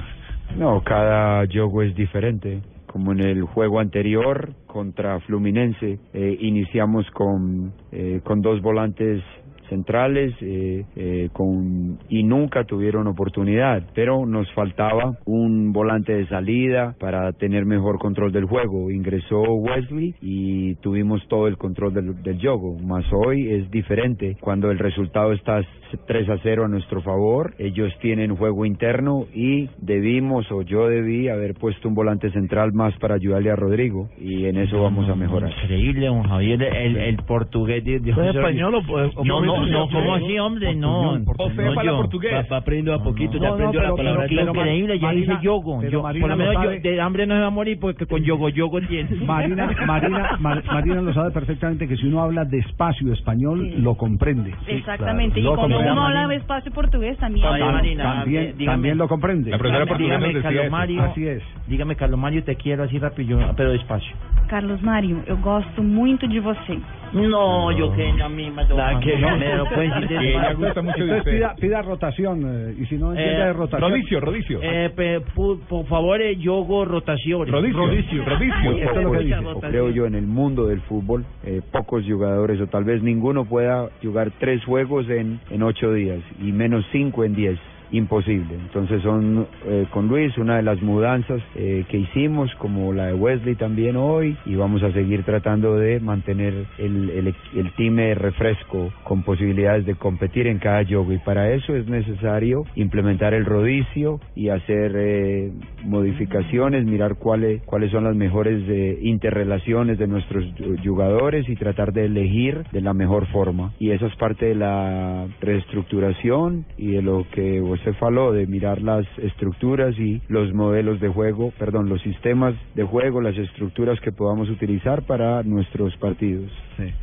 No, cada juego es diferente. Como en el juego anterior contra Fluminense, eh, iniciamos con, eh, con dos volantes centrales eh, eh, con, y nunca tuvieron oportunidad, pero nos faltaba un volante de salida para tener mejor control del juego. Ingresó Wesley y tuvimos todo el control del, del juego, más hoy es diferente. Cuando el resultado está 3 a 0 a nuestro favor, ellos tienen juego interno y debimos o yo debí haber puesto un volante central más para ayudarle a Rodrigo y en eso vamos a mejorar. Increíble, don Javier, el, el portugués de, de ¿Es Osorio. español o- o- No, no, o- no, ¿cómo así, hombre? No, no habla yo. portugués. Va, va aprendiendo a poquito, ya No, no, aprendió la palabra pero- clave. pero increíble, ya dice yogo. por lo menos de hambre no se va a morir porque con yogo yogo tiene. [LAUGHS] Marina, Marina, Mar- Marina lo sabe perfectamente que si uno habla despacio español, lo comprende. Exactamente. Y cuando comprende. uno habla espacio portugués también. Oye, Marina, también, dígame- también lo comprende. La profesora portuguesa Dígame, Carlos. Mario. Así es. Dígame, Carlos Mario, te quiero así rápido, pero despacio. Carlos Mario, eu gosto muito de você. No, yo que a mí me Nada que no, Ella gusta mucho de Entonces pida, pida rotación eh, y si no entiende de rotación. Rodicio, Rodicio. Eh, pe- pu- por favor, eh, yogo rotación. Rodicio, Rodicio. Muy pocos, o creo yo, en el mundo del fútbol, eh, pocos jugadores o tal vez ninguno pueda jugar tres juegos en, en ocho días y menos cinco en diez. Imposible. Entonces son eh, con Luis una de las mudanzas eh, que hicimos, como la de Wesley también hoy, y vamos a seguir tratando de mantener el, el, el team de refresco con posibilidades de competir en cada juego. Y para eso es necesario implementar el rodicio y hacer eh, modificaciones, mirar cuáles cuáles son las mejores eh, interrelaciones de nuestros jugadores y tratar de elegir de la mejor forma. Y eso es parte de la reestructuración y de lo que usted faló, de mirar las estructuras y los modelos de juego, perdón, los sistemas de juego, las estructuras que podamos utilizar para nuestros partidos.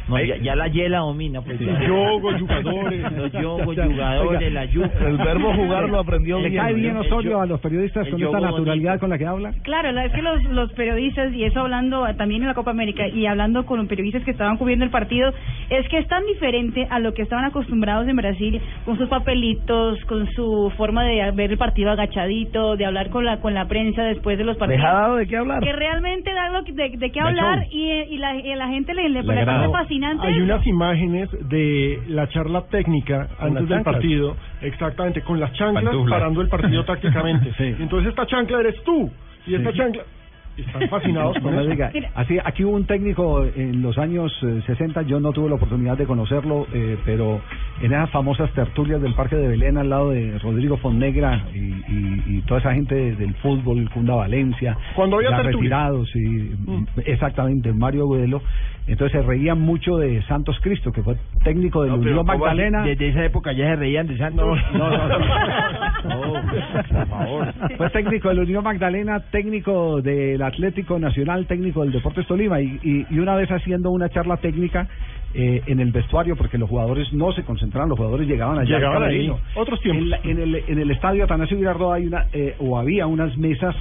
No, ya, ya la hiela domina. Pues, Sí. Yogo, jugadores. Los yogos, Ya, jugadores, la yuca. el verbo jugar lo aprendió ¿Le cae bien Osorio a los periodistas con esta naturalidad con la que habla? Claro, la- es que los, los periodistas, y eso hablando también en la Copa América y hablando con los periodistas que estaban cubriendo el partido, es que es tan diferente a lo que estaban acostumbrados en Brasil, con sus papelitos, con su forma de ver el partido agachadito, de hablar con la con la prensa después de los partidos. ¿Les ha dado de qué hablar? Que realmente da que- de, de qué hablar y, y la, y la gente le, le, Le parece fascinante. Hay eso. unas imágenes de la charla técnica Con antes del partido, exactamente, con las chanclas Pantuflas. parando el partido [LAUGHS] tácticamente. Entonces esta chancla eres tú y esta Sí. chancla están fascinados con me eso. diga, así, aquí hubo un técnico en los años eh, 60, yo no tuve la oportunidad de conocerlo, eh, pero en esas famosas tertulias del Parque de Belén al lado de Rodrigo Fonnegra y, y, y toda esa gente del fútbol, Cunda Valencia, Cuando había retirados, y, exactamente, Mario Agudelo, entonces se reían mucho de Santos Cristo, que fue técnico del No, Unión. Magdalena. Desde esa época ya se reían de Santos. No, no, no. No, [LAUGHS] por favor. Fue técnico del Unión Magdalena, técnico del Atlético Nacional, técnico del Deportes Tolima y, y, y una vez haciendo una charla técnica eh, en el vestuario porque los jugadores no se concentraban, los jugadores llegaban allá. al Llegaban ahí. Otros tiempos. En, la- en el, en el estadio Atanasio Girardot hay una eh, o había unas mesas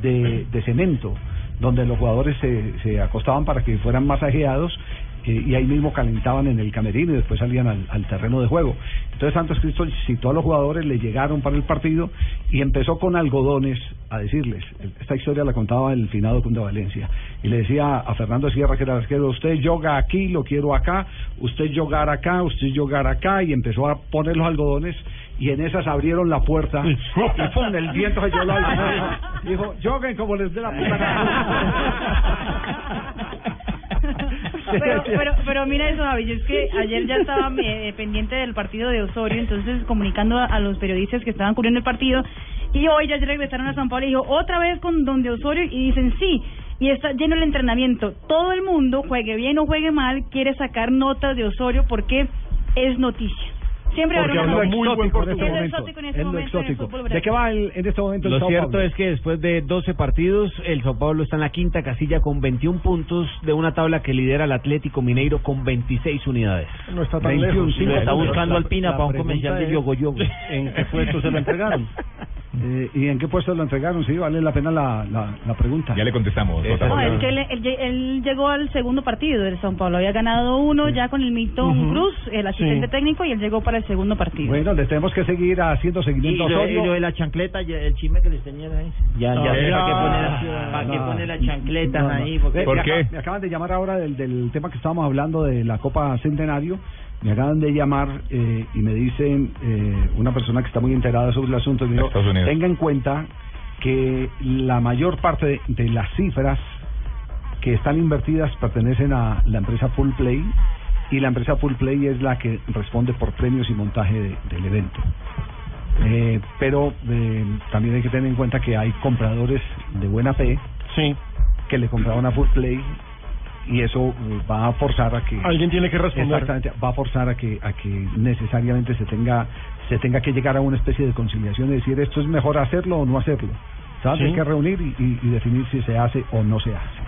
de, de cemento donde los jugadores se, se acostaban para que fueran masajeados eh, y ahí mismo calentaban en el camerino y después salían al, al terreno de juego. Entonces Santos Cristo citó a los jugadores, le llegaron para el partido y empezó con algodones a decirles, esta historia la contaba el finado Cunda Valencia, y le decía a Fernando Sierra que era arquero, usted yoga aquí, lo quiero acá, usted yogar acá, usted yogar acá, y empezó a poner los algodones y en esas abrieron la puerta [LAUGHS] y ¡pum! el viento se llevó la dijo, yoguen como les dé la puta [LAUGHS] [LAUGHS] pero, pero, pero mira eso, Javi, yo es que ayer ya estaba eh, pendiente del partido de Osorio, entonces comunicando a, a los periodistas que estaban cubriendo el partido, y hoy ya regresaron a San Paulo y dijo, otra vez con donde Osorio, y dicen, sí, y está lleno el entrenamiento. Todo el mundo, juegue bien o juegue mal, quiere sacar notas de Osorio porque es noticia. Siempre Porque una muy buen Es portugués. lo exótico en este Es lo momento en el exótico. fútbol ¿De qué va el- en este momento el Lo Sao cierto Paulo? es que después de 12 partidos, el Sao Paulo está en la quinta casilla con 21 puntos de una tabla que lidera el Atlético Mineiro con 26 unidades. No está tan 21, lejos. sí, lo está buscando La- Alpina la para un comercial de es, Yogo Yogo. [LAUGHS] ¿En qué puesto se lo entregaron? [LAUGHS] Eh, ¿Y en qué puesto lo entregaron? Sí, vale la pena la, la, la pregunta. Ya le contestamos. Jota. No, es que él, él lle- él llegó al segundo partido del São Paulo. Había ganado uno ya con el Milton Ujú. Cruz, el asistente Sí. técnico, y él llegó para el segundo partido. Bueno, le tenemos que seguir haciendo Y seguimiento y de la chancleta, ya- el chisme que les tenía ahí. Ya, No, ya. ¿para qué poner, qué No, no. ahí? Porque me acaba- Me acaban de llamar ahora del, del tema que estábamos hablando de la Copa Centenario. Me acaban de llamar eh, y me dicen eh, una persona que está muy enterada sobre el asunto. Me dijo, tenga en cuenta que la mayor parte de, de las cifras que están invertidas pertenecen a la empresa Full Play y la empresa Full Play es la que responde por premios y montaje de- del evento. Eh, pero eh, también hay que tener en cuenta que hay compradores de buena fe que le compraron a Full Play y eso eh, va a forzar a que Alguien tiene que responder. Exactamente, va a forzar a que a que necesariamente se tenga se tenga que llegar a una especie de conciliación y decir esto es mejor hacerlo o no hacerlo. ¿Sabes? Sí. Hay que reunir y, y- y definir si se hace o no se hace.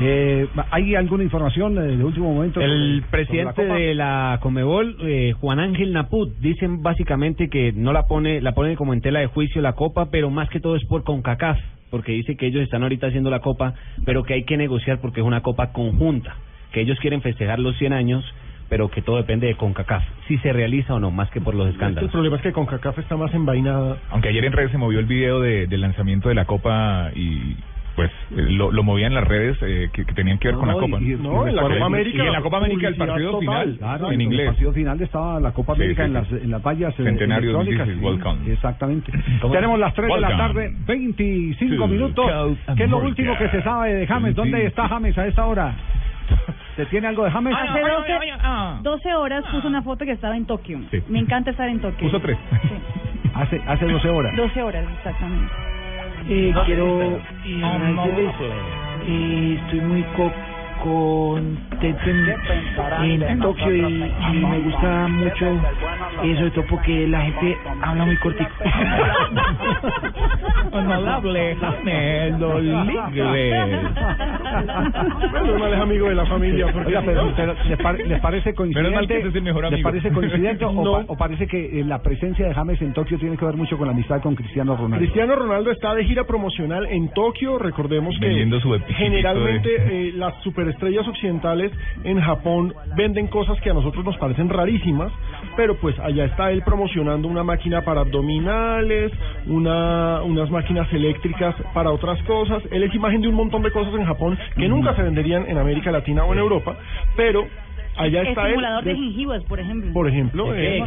Eh, ¿Hay alguna información eh, de último momento? El sobre presidente la de la Comebol, eh, Juan Ángel Naput, dicen básicamente que no la pone, la pone como en tela de juicio la Copa, pero más que todo es por CONCACAF, porque dice que ellos están ahorita haciendo la Copa, pero que hay que negociar porque es una Copa conjunta, que ellos quieren festejar los 100 años, pero que todo depende de CONCACAF, si se realiza o no, más que por los El escándalos. problema es que CONCACAF está más envainada. Aunque ayer en redes se movió el video de, del lanzamiento de la Copa y pues eh, lo, lo movían en las redes eh, que, que tenían que ver con la Copa. y- y No, en la Copa América, y en la Copa América el partido total. final Claro, en el inglés. partido final estaba la Copa Sí, América sí, en, sí. las, en las vallas eh, Centenario, electrónicas. welcome. Exactamente. Tenemos las 3 de la Welcome. tarde, 25 To minutos. ¿Qué es lo último que se sabe de James? ¿Dónde está James a esta hora? ¿Se tiene algo de James? Hace 12, 12 horas puso una foto que estaba en Tokio. Sí. Me encanta estar en Tokio. Puso tres. Hace, hace 12 horas. 12 horas, exactamente. Eh, quiero eh, decirles, eh, estoy muy co contento en, en Tokio y, y me gusta mucho, eh, sobre todo porque la gente habla muy cortico. Honorable James Rodríguez. Menos mal es amigo de la familia. Oiga, pero, no- pero ¿les, pare- les parece coincidente? ese es el mejor ¿Les parece coincidente o, [LAUGHS] No. pa- o parece que eh, la presencia de James en Tokio tiene que ver mucho con la amistad con Cristiano Ronaldo? Cristiano Ronaldo está de gira promocional en Tokio. Recordemos que Vendiendo su epiquito generalmente de- eh, las superestrellas occidentales en Japón venden cosas que a nosotros nos parecen rarísimas, pero pues allá está él promocionando una máquina para abdominales, una, unas máquinas eléctricas para otras cosas. Él es imagen de un montón de cosas en Japón que nunca se venderían en América Latina o en Europa, pero allá El está él. simulador de de- gengivas, por ejemplo. por ejemplo, ¿De eh,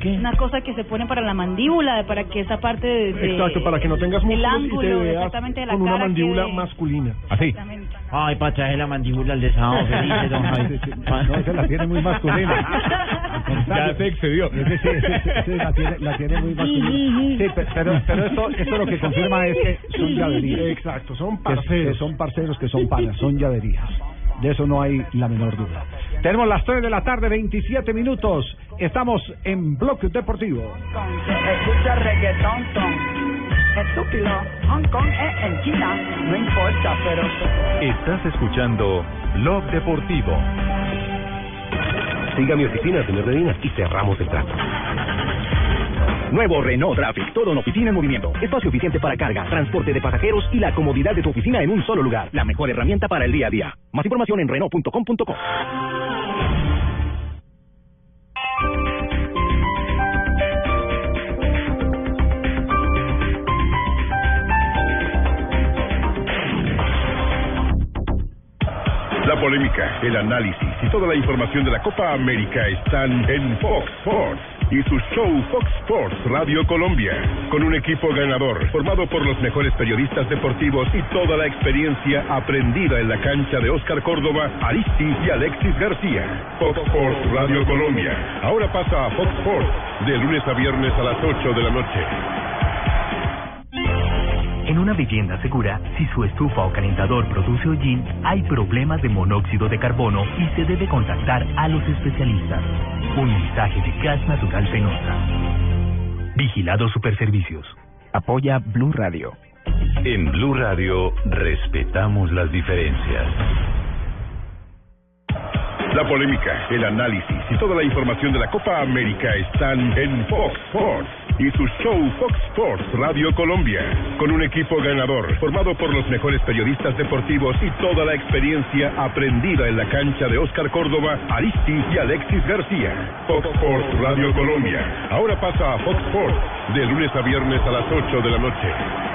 qué? Una cosa que se pone para la mandíbula, para que esa parte de, de- Exacto, para que no tengas músculos y te ángulo, veas exactamente de la con una cara mandíbula quede- masculina. Así. Ay, para traer la mandíbula al desahogado feliz, [LAUGHS] don Javi. No, se la tiene muy masculina. [LAUGHS] Ya se excedió. Sí, ese- ese- ese la, tiene, la tiene muy masculina. Sí, pe- pero, pero esto, esto lo que confirma es que son llaverías. Exacto, son Que- parceros. Que son parceros, que son panas, son llaverías. De eso no hay la menor duda. Tenemos las 3 de la tarde, 27 minutos. Estamos en Bloque Deportivo. Escucha reggaetón, son estúpido. Hong Kong es en China, no importa, pero... Estás escuchando Blog Deportivo. Siga mi oficina, señor Medina, y cerramos el trato. Nuevo Renault Traffic, todo en oficina en movimiento. Espacio eficiente para carga, transporte de pasajeros y la comodidad de tu oficina en un solo lugar. La mejor herramienta para el día a día. Más información en Renault.com.co. La polémica, el análisis y toda la información de la Copa América están en Fox Sports y su show Fox Sports Radio Colombia, con un equipo ganador formado por los mejores periodistas deportivos y toda la experiencia aprendida en la cancha de Oscar Córdoba, Aristi y Alexis García. Fox Sports Radio Colombia. Ahora pasa a Fox Sports de lunes a viernes a las 8 de la noche. En una vivienda segura, si su estufa o calentador produce hollín, hay problemas de monóxido de carbono y se debe contactar a los especialistas. Un mensaje de Gas Natural Fenosa. Vigilado Superservicios. Apoya Blue Radio. En Blue Radio respetamos las diferencias. La polémica, el análisis y toda la información de la Copa América están en Fox Sports y su show Fox Sports Radio Colombia, con un equipo ganador formado por los mejores periodistas deportivos y toda la experiencia aprendida en la cancha de Oscar Córdoba, Aristi y Alexis García. Fox Sports Radio Colombia. Ahora pasa a Fox Sports de lunes a viernes a las 8 de la noche.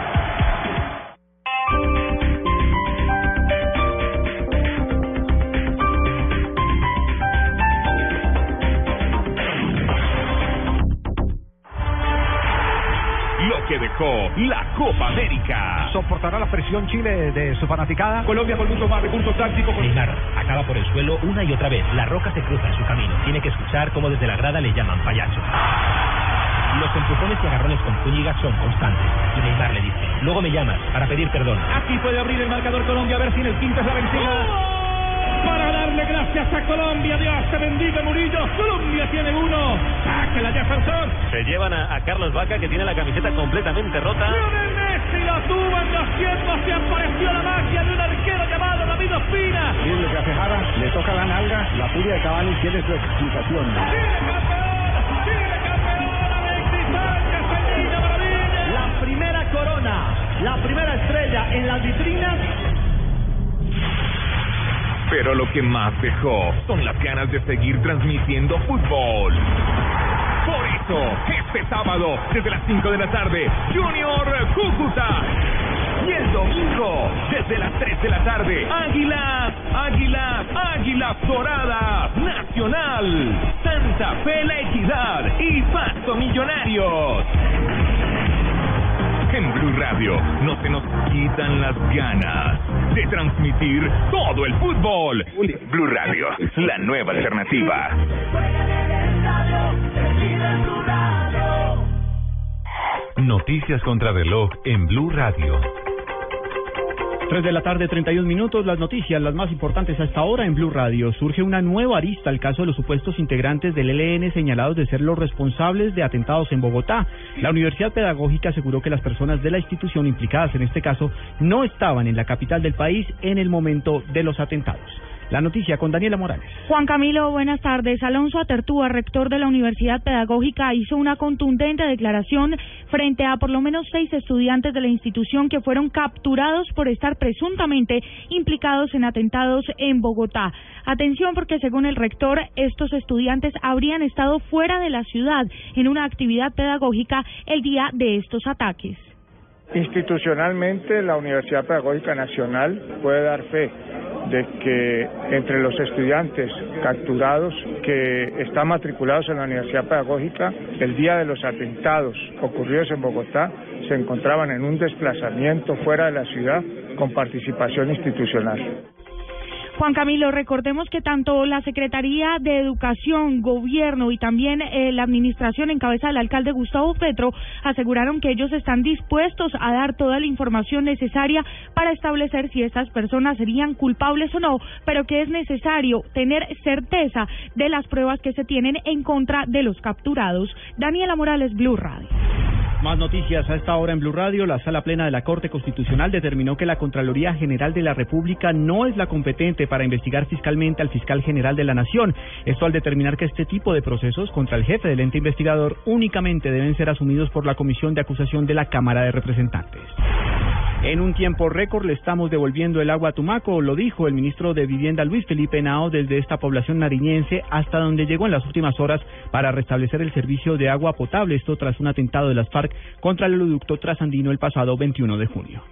Copa América. ¿Soportará la presión Chile de su fanaticada? Colombia con mucho más recursos tácticos. Neymar acaba por el suelo una y otra vez. La roca se cruza en su camino. Tiene que escuchar cómo desde la grada le llaman payaso. Los empujones y agarrones con Zúñiga son constantes. Y Neymar le dice, luego me llamas para pedir perdón. Aquí puede abrir el marcador Colombia a ver si en el quinto es la vencida. Para darle gracias a Colombia, Dios te bendiga Murillo. Colombia tiene uno. Sáquela Jefferson. Se llevan a, a Carlos Vaca que tiene la camiseta completamente rota. Lionel Messi la tuvo en los tiempos y apareció la magia de un arquero llamado David Ospina. Y lo que a Fejara le toca la nalga, la furia de Cavani tiene su explicación. La primera corona, la primera estrella en las vitrinas Pero lo que más dejó son las ganas de seguir transmitiendo fútbol. Por eso, este sábado, desde las 5 de la tarde, Junior Cúcuta. Y el domingo, desde las 3 de la tarde, Águilas, Águilas, Águilas Doradas, Nacional, Santa Fe La Equidad y Pasto Millonarios. En Blue Radio no se nos quitan las ganas de transmitir todo el fútbol. Blue Radio, la nueva alternativa. Noticias contra reloj en Blue Radio. 3 de la tarde, 31 minutos. Las noticias, las más importantes hasta ahora en Blue Radio. Surge una nueva arista al caso de los supuestos integrantes del ELN señalados de ser los responsables de atentados en Bogotá. La Universidad Pedagógica aseguró que las personas de la institución implicadas en este caso no estaban en la capital del país en el momento de los atentados. La noticia con Daniela Morales. Juan Camilo, buenas tardes. Alonso Atertúa, rector de la Universidad Pedagógica, hizo una contundente declaración frente a por lo menos seis estudiantes de la institución que fueron capturados por estar presuntamente implicados en atentados en Bogotá. Atención porque según el rector, estos estudiantes habrían estado fuera de la ciudad en una actividad pedagógica el día de estos ataques. Institucionalmente, la Universidad Pedagógica Nacional puede dar fe de que entre los estudiantes capturados que están matriculados en la Universidad Pedagógica, el día de los atentados ocurridos en Bogotá, se encontraban en un desplazamiento fuera de la ciudad con participación institucional. Juan Camilo, recordemos que tanto la Secretaría de Educación, Gobierno y también eh, la Administración en cabeza del alcalde Gustavo Petro aseguraron que ellos están dispuestos a dar toda la información necesaria para establecer si estas personas serían culpables o no, pero que es necesario tener certeza de las pruebas que se tienen en contra de los capturados. Daniela Morales, Blue Radio. Más noticias a esta hora en Blue Radio. La sala plena de la Corte Constitucional determinó que la Contraloría General de la República no es la competente para investigar fiscalmente al fiscal general de la Nación. Esto al determinar que este tipo de procesos contra el jefe del ente investigador únicamente deben ser asumidos por la Comisión de Acusación de la Cámara de Representantes. En un tiempo récord le estamos devolviendo el agua a Tumaco, lo dijo el ministro de Vivienda Luis Felipe Nao desde esta población nariñense hasta donde llegó en las últimas horas para restablecer el servicio de agua potable, esto tras un atentado de las FARC contra el oleoducto trasandino el pasado 21 de junio.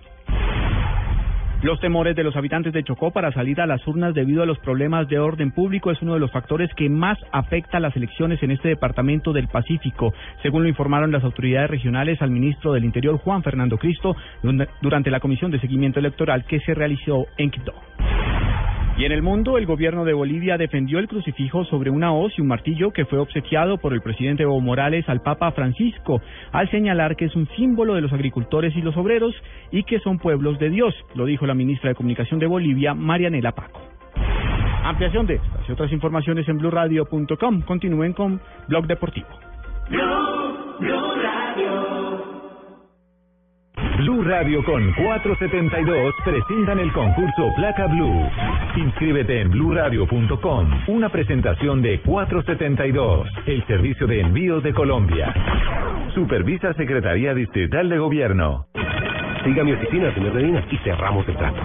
Los temores de los habitantes de Chocó para salir a las urnas debido a los problemas de orden público es uno de los factores que más afecta a las elecciones en este departamento del Pacífico, según lo informaron las autoridades regionales al ministro del Interior Juan Fernando Cristo durante la comisión de seguimiento electoral que se realizó en Quito. Y en el mundo, el gobierno de Bolivia defendió el crucifijo sobre una hoz y un martillo que fue obsequiado por el presidente Evo Morales al Papa Francisco, al señalar que es un símbolo de los agricultores y los obreros y que son pueblos de Dios, lo dijo la ministra de Comunicación de Bolivia, Marianela Paco. Ampliación de estas y otras informaciones en blurradio.com. Continúen con Blog Deportivo. Blue Radio con 472 presentan el concurso Placa Blue. Inscríbete en bluradio.com. Una presentación de 472, el servicio de envíos de Colombia. Supervisa Secretaría Distrital de Gobierno. Siga mi oficina, señor Medina, y cerramos el trato.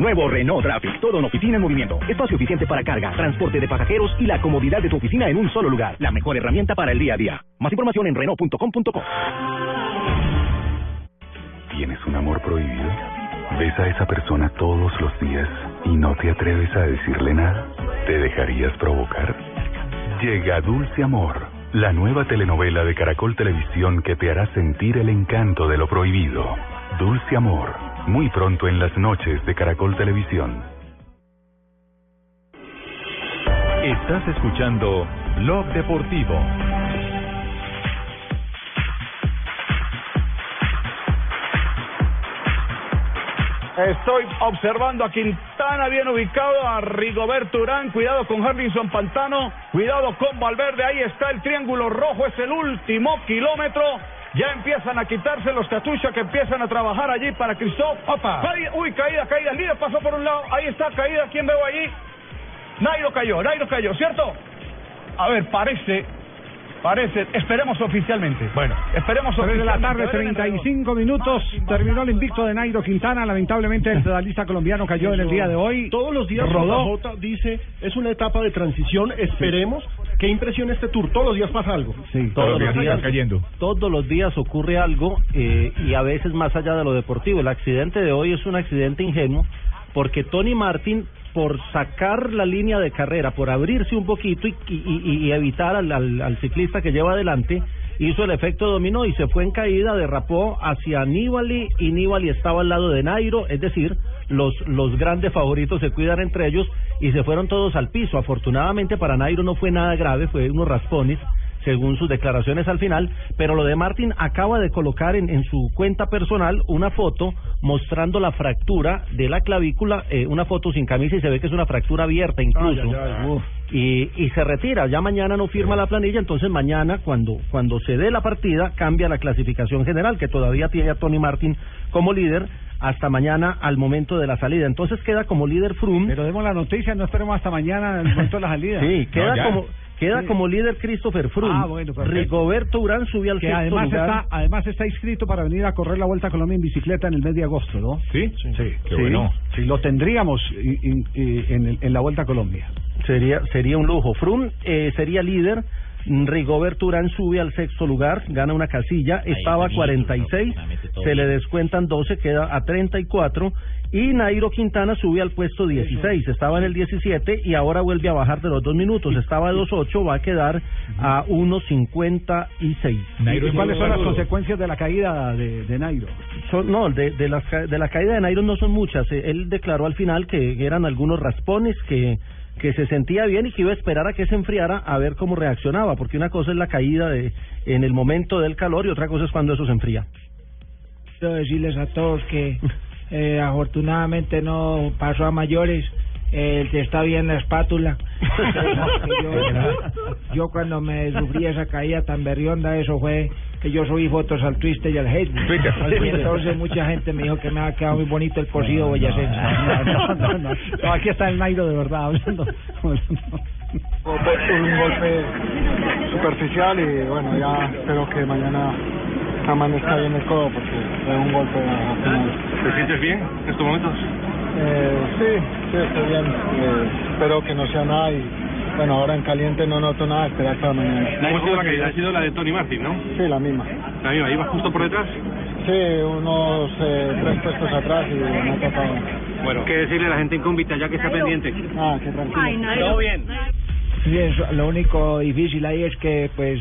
Nuevo Renault Traffic, todo en oficina en movimiento. Espacio eficiente para carga, transporte de pasajeros y la comodidad de tu oficina en un solo lugar. La mejor herramienta para el día a día. Más información en Renault.com.co. ¿Tienes un amor prohibido? ¿Ves a esa persona todos los días y no te atreves a decirle nada? ¿Te dejarías provocar? Llega Dulce Amor, la nueva telenovela de Caracol Televisión que te hará sentir el encanto de lo prohibido. Dulce Amor, muy pronto en las noches de Caracol Televisión. Estás escuchando Blog Deportivo. Estoy observando a Quintana bien ubicado, a Rigoberto Urán, cuidado con Harrison Pantano, cuidado con Valverde, ahí está el triángulo rojo, es el último kilómetro. Ya empiezan a quitarse los catuchos que empiezan a trabajar allí para Cristóbal. Opa. uy, caída, caída. El líder pasó por un lado. Ahí está, caída. ¿Quién veo allí? Nairo cayó, Nairo cayó, ¿cierto? A ver, parece Parece, esperemos oficialmente. Bueno, esperemos Tres de oficialmente. la tarde, 35 minutos. Terminó el invicto de Nairo Quintana. Lamentablemente, el pedalista colombiano cayó en el día de hoy. Todos los días rodó. Dice, es una etapa de transición, esperemos ¿Qué impresión este tour? Todos los días pasa algo. Sí, Todos los días cayendo. Todos los días ocurre algo eh, y a veces más allá de lo deportivo. El accidente de hoy es un accidente ingenuo porque Tony Martin, por sacar la línea de carrera, por abrirse un poquito y, y- y- y evitar al, al- al ciclista que lleva adelante, hizo el efecto dominó y se fue en caída, derrapó hacia Nibali y Nibali estaba al lado de Nairo, es decir, los, los grandes favoritos se cuidan entre ellos y se fueron todos al piso. Afortunadamente para Nairo no fue nada grave, fue unos raspones según sus declaraciones al final, pero lo de Martin acaba de colocar en, en su cuenta personal una foto mostrando la fractura de la clavícula, eh, una foto sin camisa y se ve que es una fractura abierta incluso. Ay, ay, ay, uf. Y, y se retira, ya mañana no firma la planilla, entonces mañana cuando, cuando se dé la partida cambia la clasificación general, que todavía tiene a Tony Martin como líder hasta mañana al momento de la salida. Entonces queda como líder Froome. Pero demos la noticia, no esperemos hasta mañana el momento de la salida. Sí, queda como queda Sí. como líder Christopher Froome. Ah, bueno, perfecto. Rigoberto Urán subió al que sexto además lugar. está, además está inscrito para venir a correr la Vuelta a Colombia en bicicleta en el mes de agosto, ¿no? Sí, sí, Qué sí, bueno. sí, lo tendríamos y- y- y en, el- en la Vuelta a Colombia. Sería sería un lujo. Froome eh, sería líder. Rigoberto Urán sube al sexto lugar, gana una casilla, estaba a 46, se le descuentan 12, queda a 34 y Nairo Quintana sube al puesto 16, estaba en el 17 y ahora vuelve a bajar de los dos minutos, estaba a 2.8, va a quedar a 1.56. ¿Y cuáles son las consecuencias de la caída de, de Nairo? Son- no, de, de, las ca- de la caída de Nairo no son muchas. Eh, Él declaró al final que eran algunos raspones, que, que se sentía bien y que iba a esperar a que se enfriara a ver cómo reaccionaba, porque una cosa es la caída de, en el momento del calor y otra cosa es cuando eso se enfría. Quiero decirles a todos que [LAUGHS] eh, afortunadamente no pasó a mayores. Eh, el que está bien la espátula. [LAUGHS] Yo, yo cuando me sufrí esa caída tan berrionda, eso fue que yo subí fotos al Twitter y al Facebook. Y entonces mucha gente me dijo que me ha quedado muy bonito el cocido boyacense. No, no, no, no. No, aquí está el Nairo de verdad hablando. un golpe superficial y bueno, ya espero que mañana amanezca bien el codo porque fue un golpe al final. ¿Te sientes bien en estos momentos? Eh, sí, sí, estoy bien. Eh, espero que no sea nada y bueno, ahora en caliente no noto nada, esperar para mañana. ¿Cómo ha sido la caída? Ha sido la de Tony Martin, ¿no? Sí, la misma. La misma, ¿iba justo por detrás? Sí, unos eh, tres puestos atrás y me ha tocado. Bueno, ¿qué decirle a la gente incógnita ya que está pendiente? Ah, qué tranquilo. Todo bien. Sí, lo único difícil ahí es que, pues,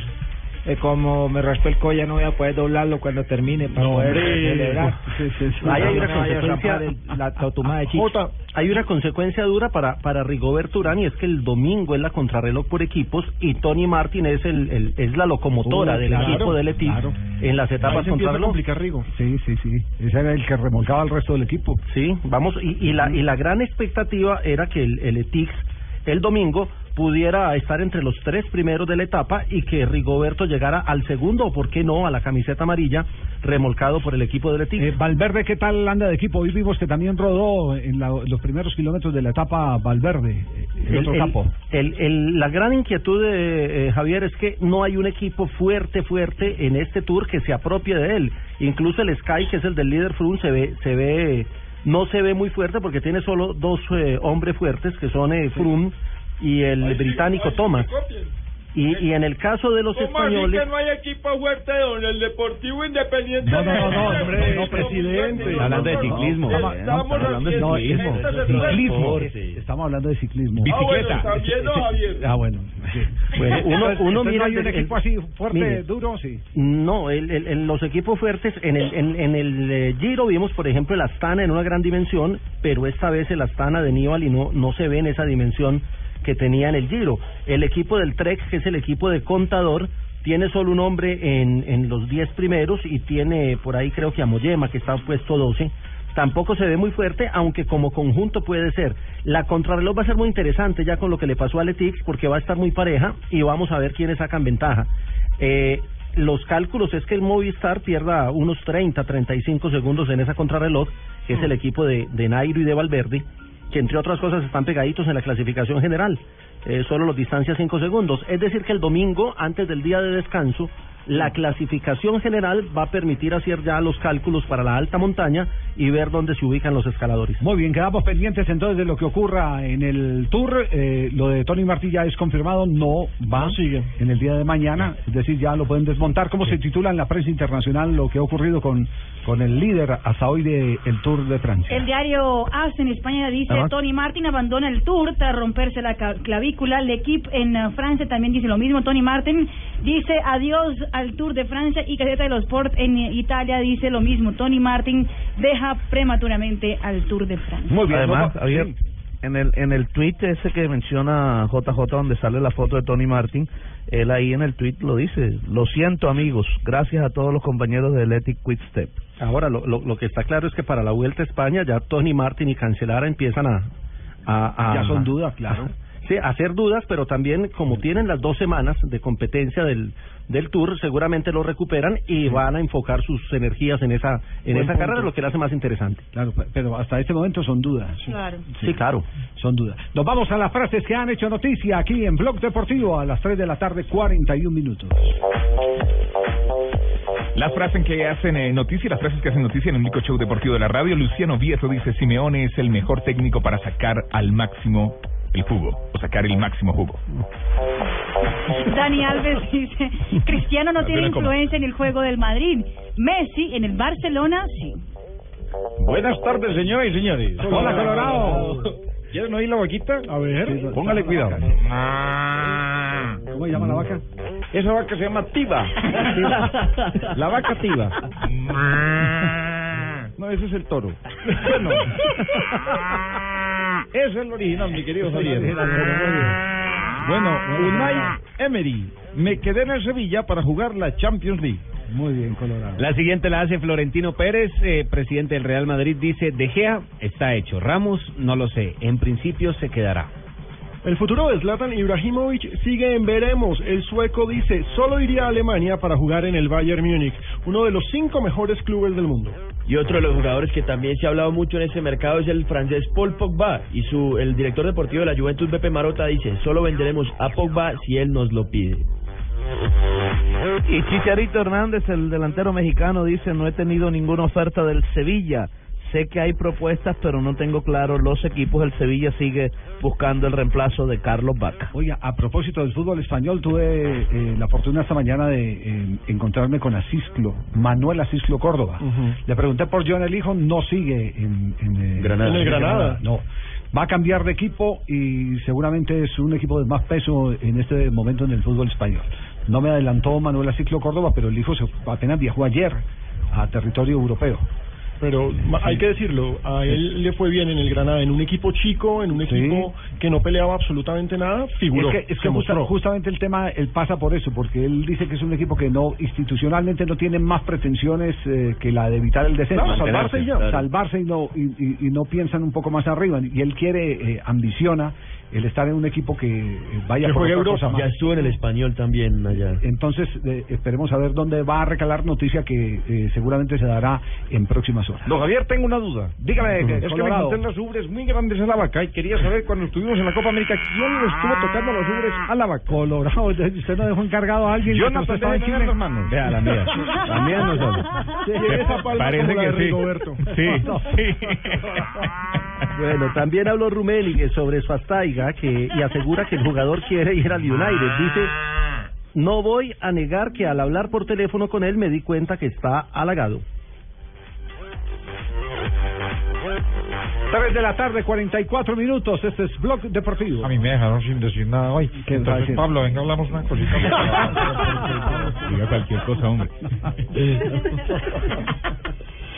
eh, como me raspé el collar, no voy a poder doblarlo cuando termine para poder hombre. celebrar. [LAUGHS] Ahí hay una consecuencia. el- la de. Jota, hay una consecuencia dura para, para Rigoberto Urán y es que el domingo es la contrarreloj por equipos y Tony Martin es el, el- es la locomotora Uy, del claro, equipo del claro. en las etapas contrarreloj. Rigo. Sí, sí, sí. Ese era el que remolcaba al resto del equipo. Sí, vamos, y, y la, y la gran expectativa era que el, el ETIX el domingo pudiera estar entre los tres primeros de la etapa y que Rigoberto llegara al segundo o, por qué no, a la camiseta amarilla remolcado por el equipo del ETIC. Eh, Valverde, ¿qué tal anda de equipo? Hoy vimos que también rodó en la- los primeros kilómetros de la etapa Valverde, eh, el, otro capo. el- el- la gran inquietud de eh, Javier es que no hay un equipo fuerte, fuerte en este tour que se apropie de él. Incluso el Sky, que es el del líder Froome, se ve, se ve, no se ve muy fuerte porque tiene solo dos eh, hombres fuertes que son eh, Froome y el británico Thomas. Y, y en el caso de los ¿Cómo así españoles, que no hay equipo fuerte, don? El Deportivo Independiente. No, no, no, no, de- hombre, no, presidente. Hablando de ciclismo. Estamos, Estamos hablando de ciclismo. Este Ciclismo. transporte. Estamos hablando de ciclismo. Ah, bueno, ¿no, Javier? Ah, bueno. sí. Bueno, uno- mira no hay un el- equipo el- así fuerte, mire. duro, sí. No, el, el- el- los equipos fuertes, en el, en, en el eh, Giro vimos, por ejemplo, el Astana en una gran dimensión, pero esta vez el Astana de Nibali no, no se ve en esa dimensión que tenía en el Giro. El equipo del Trek, que es el equipo de Contador, tiene solo un hombre en, en los 10 primeros y tiene por ahí creo que a Moyema, que está puesto 12. Tampoco se ve muy fuerte, aunque como conjunto puede ser. La contrarreloj va a ser muy interesante ya con lo que le pasó a Letix, porque va a estar muy pareja y vamos a ver quiénes sacan ventaja. Eh, los cálculos es que el Movistar pierda unos 30, 35 segundos en esa contrarreloj, que es el equipo de, de Nairo y de Valverde, que entre otras cosas están pegaditos en la clasificación general. Eh, solo los distancias 5 segundos. Es decir, que el domingo, antes del día de descanso, La clasificación general va a permitir hacer ya los cálculos para la alta montaña y ver dónde se ubican los escaladores. Muy bien, quedamos pendientes entonces de lo que ocurra en el Tour. Eh, lo de Tony Martí ya es confirmado, no va sigue. en el día de mañana, es decir, ya lo pueden desmontar. ¿Cómo se titula en la prensa internacional lo que ha ocurrido con, con el líder hasta hoy del el Tour de Francia? El diario AS en España dice. Tony Martin abandona el Tour tras romperse la clavícula. L'Equipe en eh, Francia también dice lo mismo. Tony Martin dice adiós al Tour de Francia y Gaceta de los Sport en Italia dice lo mismo. Tony Martin deja prematuramente al Tour de Francia. Además, Javier, en el en el tweet ese que menciona JJ donde sale la foto de Tony Martin, él ahí en el tweet lo dice, lo siento amigos, gracias a todos los compañeros de Athletic Quick Step. Ahora, lo, lo, lo que está claro es que para la Vuelta a España ya Tony Martin y Cancelara empiezan a... a, a- Ya son dudas, claro. Sí, hacer dudas, pero también como tienen las dos semanas de competencia del, del Tour, seguramente lo recuperan y van a enfocar sus energías en esa en Buen esa punto. carrera, lo que le hace más interesante. Claro, pe- pero hasta este momento son dudas. Claro. Sí, claro. Son dudas. Nos vamos a las frases que han hecho noticia aquí en Blog Deportivo a las 3 de la tarde, 41 minutos. Las frases que hacen eh, noticia, las frases que hacen noticia en el único show deportivo de la radio. Luciano Vieso dice, Simeone es el mejor técnico para sacar al máximo el jugo, o sacar el máximo jugo. Dani Alves dice Cristiano no tiene influencia en el juego del Madrid. Messi en el Barcelona sí. Buenas tardes, señoras y señores. Hola, Colorado. ¿Quieren oír la vaquita? A ver, póngale cuidado. ¿Cómo se llama la vaca? Esa vaca se llama Tiba. [LAUGHS] La vaca Tiba. No, ese es el toro. [LAUGHS] Bueno. [LAUGHS] Ese es el original, mi querido Javier. Bueno, Unai Emery. Me quedé en el Sevilla para jugar la Champions League. Muy bien, Colorado. La siguiente la hace Florentino Pérez, eh, presidente del Real Madrid, dice, De Gea está hecho, Ramos no lo sé, en principio se quedará. El futuro de Zlatan Ibrahimovic sigue en veremos. El sueco dice, solo iría a Alemania para jugar en el Bayern Múnich, uno de los cinco mejores clubes del mundo. Y otro de los jugadores que también se ha hablado mucho en ese mercado es el francés Paul Pogba. Y su el director deportivo de la Juventus, Pepe Marota, dice, solo venderemos a Pogba si él nos lo pide. Y Chicharito Hernández, el delantero mexicano, dice, no he tenido ninguna oferta del Sevilla. Sé que hay propuestas, pero no tengo claro los equipos. El Sevilla sigue buscando el reemplazo de Carlos Vaca. Oiga, a propósito del fútbol español, tuve eh, la fortuna esta mañana de eh, encontrarme con Asisclo, Manuel Asisclo Córdoba. Le pregunté por John el hijo, no sigue en, en, eh, Granada. En el Granada. No. Va a cambiar de equipo y seguramente es un equipo de más peso en este momento en el fútbol español. No me adelantó Manuel Asisclo Córdoba, pero el hijo se, apenas viajó ayer a territorio europeo. Pero hay que decirlo, a él le fue bien en el Granada, en un equipo chico, en un equipo que no peleaba absolutamente nada, figuró. Es que, es que justa- justamente el tema, él pasa por eso, porque él dice que es un equipo que no, institucionalmente no tiene más pretensiones eh, que la de evitar el descenso. Claro, salvarse y ya. Claro. Salvarse y no, y, y- y no piensan un poco más arriba. Y él quiere, eh, ambiciona el estar en un equipo que eh, vaya Que por otra Europa. cosa más. Ya estuvo en el español también allá. Entonces, eh, esperemos a ver dónde va a recalar noticia que eh, seguramente se dará en próximas horas. Don Javier, tengo una duda. Dígame, Ujú. es que me las ubres muy grandes a la vaca y quería saber cuando estuvimos en la Copa América quién le estuvo tocando las ubres a la vaca. Colorado, [LAUGHS] usted no dejó encargado a alguien. Yo que no usted estaba en Chile. las manos. Vea, la mía. [LAUGHS] La mía no son. Sí, esa palma Parece como la que de sí. Rigoberto. Sí, [LAUGHS] sí. Bueno, también habló Rummenigge sobre Svastaiga que, y asegura que el jugador quiere ir al United. Dice, no voy a negar que al hablar por teléfono con él me di cuenta que está halagado. 3 de la tarde, 44 minutos. Este es Blog Deportivo. A mí me dejaron sin decir nada hoy. ¿Qué Entonces? Pablo, venga, hablamos una cosita. [LAUGHS] Diga cualquier cosa, hombre. [LAUGHS]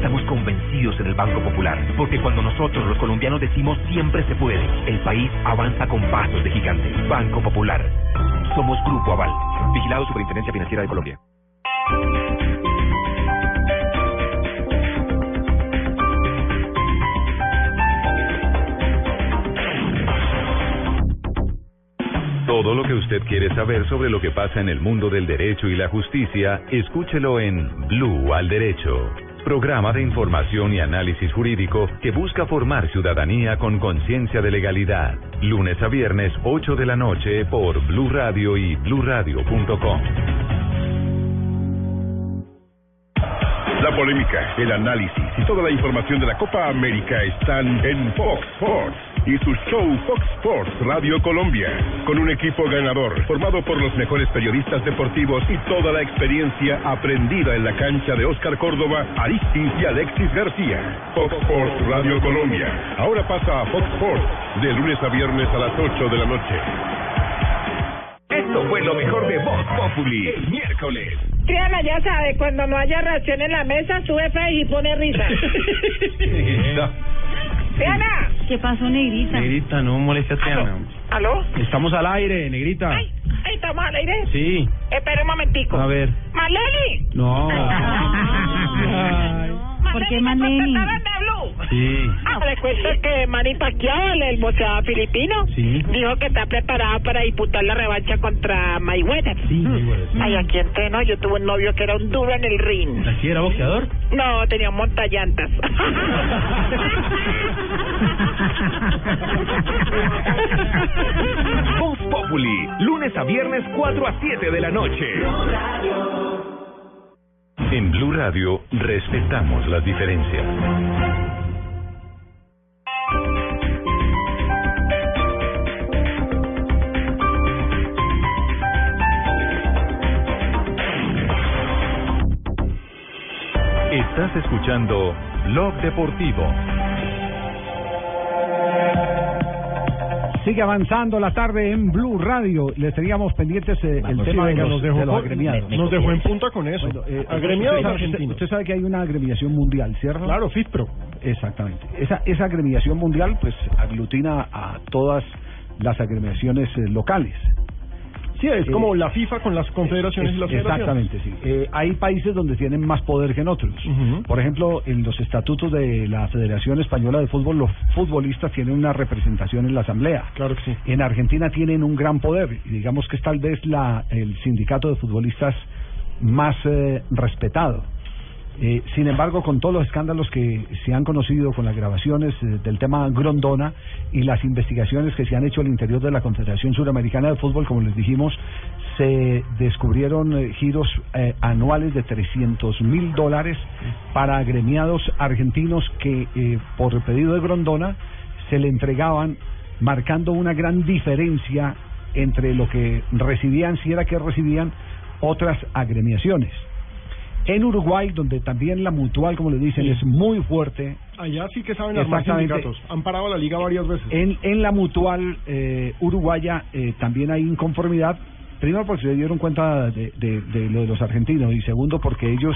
Estamos convencidos en el Banco Popular, porque cuando nosotros los colombianos decimos siempre se puede, el país avanza con pasos de gigante. Banco Popular. Somos Grupo Aval. Vigilado Superintendencia Financiera de Colombia. Todo lo que usted quiere saber sobre lo que pasa en el mundo del derecho y la justicia, escúchelo en Blue al Derecho. Programa de información y análisis jurídico que busca formar ciudadanía con conciencia de legalidad. Lunes a viernes, 8 de la noche por Blue Radio y bluradio.com. La polémica, el análisis y toda la información de la Copa América están en Fox Sports y su show Fox Sports Radio Colombia, con un equipo ganador formado por los mejores periodistas deportivos y toda la experiencia aprendida en la cancha de Oscar Córdoba, Aristi y Alexis García. Fox Sports Radio Colombia. Ahora pasa a Fox Sports de lunes a viernes a las 8 de la noche. Esto fue lo mejor de Voz Populi el miércoles. Triana ya sabe, cuando no haya reacción en la mesa, sube Freddy y pone risa. [LAUGHS] Triana. ¿Qué pasó, Negrita? Negrita, no moleste a. ¿Aló? Estamos al aire, Negrita. Ay, ¿estamos al aire? Sí. Espera un momentico. A ver. ¡Maleli! No. [LAUGHS] ¿Por qué Maneni? Sí. Ah, recuerda que Manny Pacquiao, el, el boxeador filipino, Sí. dijo que está preparado para disputar la revancha contra Mayweather. Sí, Ay, aquí entreno, yo tuve un novio que era un duro en el ring. ¿Así era boxeador? No, tenía un montallantas. [LAUGHS] Voz Populi, lunes a viernes 4 a 7 de la noche. En Blue Radio respetamos las diferencias. Estás escuchando Blog Deportivo. Sigue avanzando la tarde en Blue Radio. Les teníamos pendientes eh, el tema sí, de los, nos dejó de los con- agremiados. nos dejó en punta con eso. eh, Agremiados usted argentinos. Usted sabe que hay una agremiación mundial, ¿cierto? Claro, FIFPRO. Exactamente. Esa, esa agremiación mundial pues aglutina a todas las agremiaciones eh, locales. Sí, es Eh, como la FIFA con las confederaciones Es- y las federaciones. Exactamente, sí. Eh, hay países donde tienen más poder que en otros. Por ejemplo, en los estatutos de la Federación Española de Fútbol, los futbolistas tienen una representación en la Asamblea. Claro que sí. En Argentina tienen un gran poder y digamos que es tal vez la, el sindicato de futbolistas más eh, respetado. Eh, sin embargo, con todos los escándalos que se han conocido con las grabaciones eh, del tema Grondona y las investigaciones que se han hecho al interior de la Confederación Suramericana de Fútbol, como les dijimos, se descubrieron eh, giros eh, anuales de 300 mil dólares para agremiados argentinos que eh, por pedido de Grondona se le entregaban marcando una gran diferencia entre lo que recibían, si era que recibían, otras agremiaciones. En Uruguay, donde también la mutual, como le dicen, es muy fuerte. Allá sí que saben armar sindicatos. Han parado la liga varias veces. En, en la mutual eh, uruguaya eh, también hay inconformidad. Primero porque se dieron cuenta de, de- de lo de los argentinos y segundo porque ellos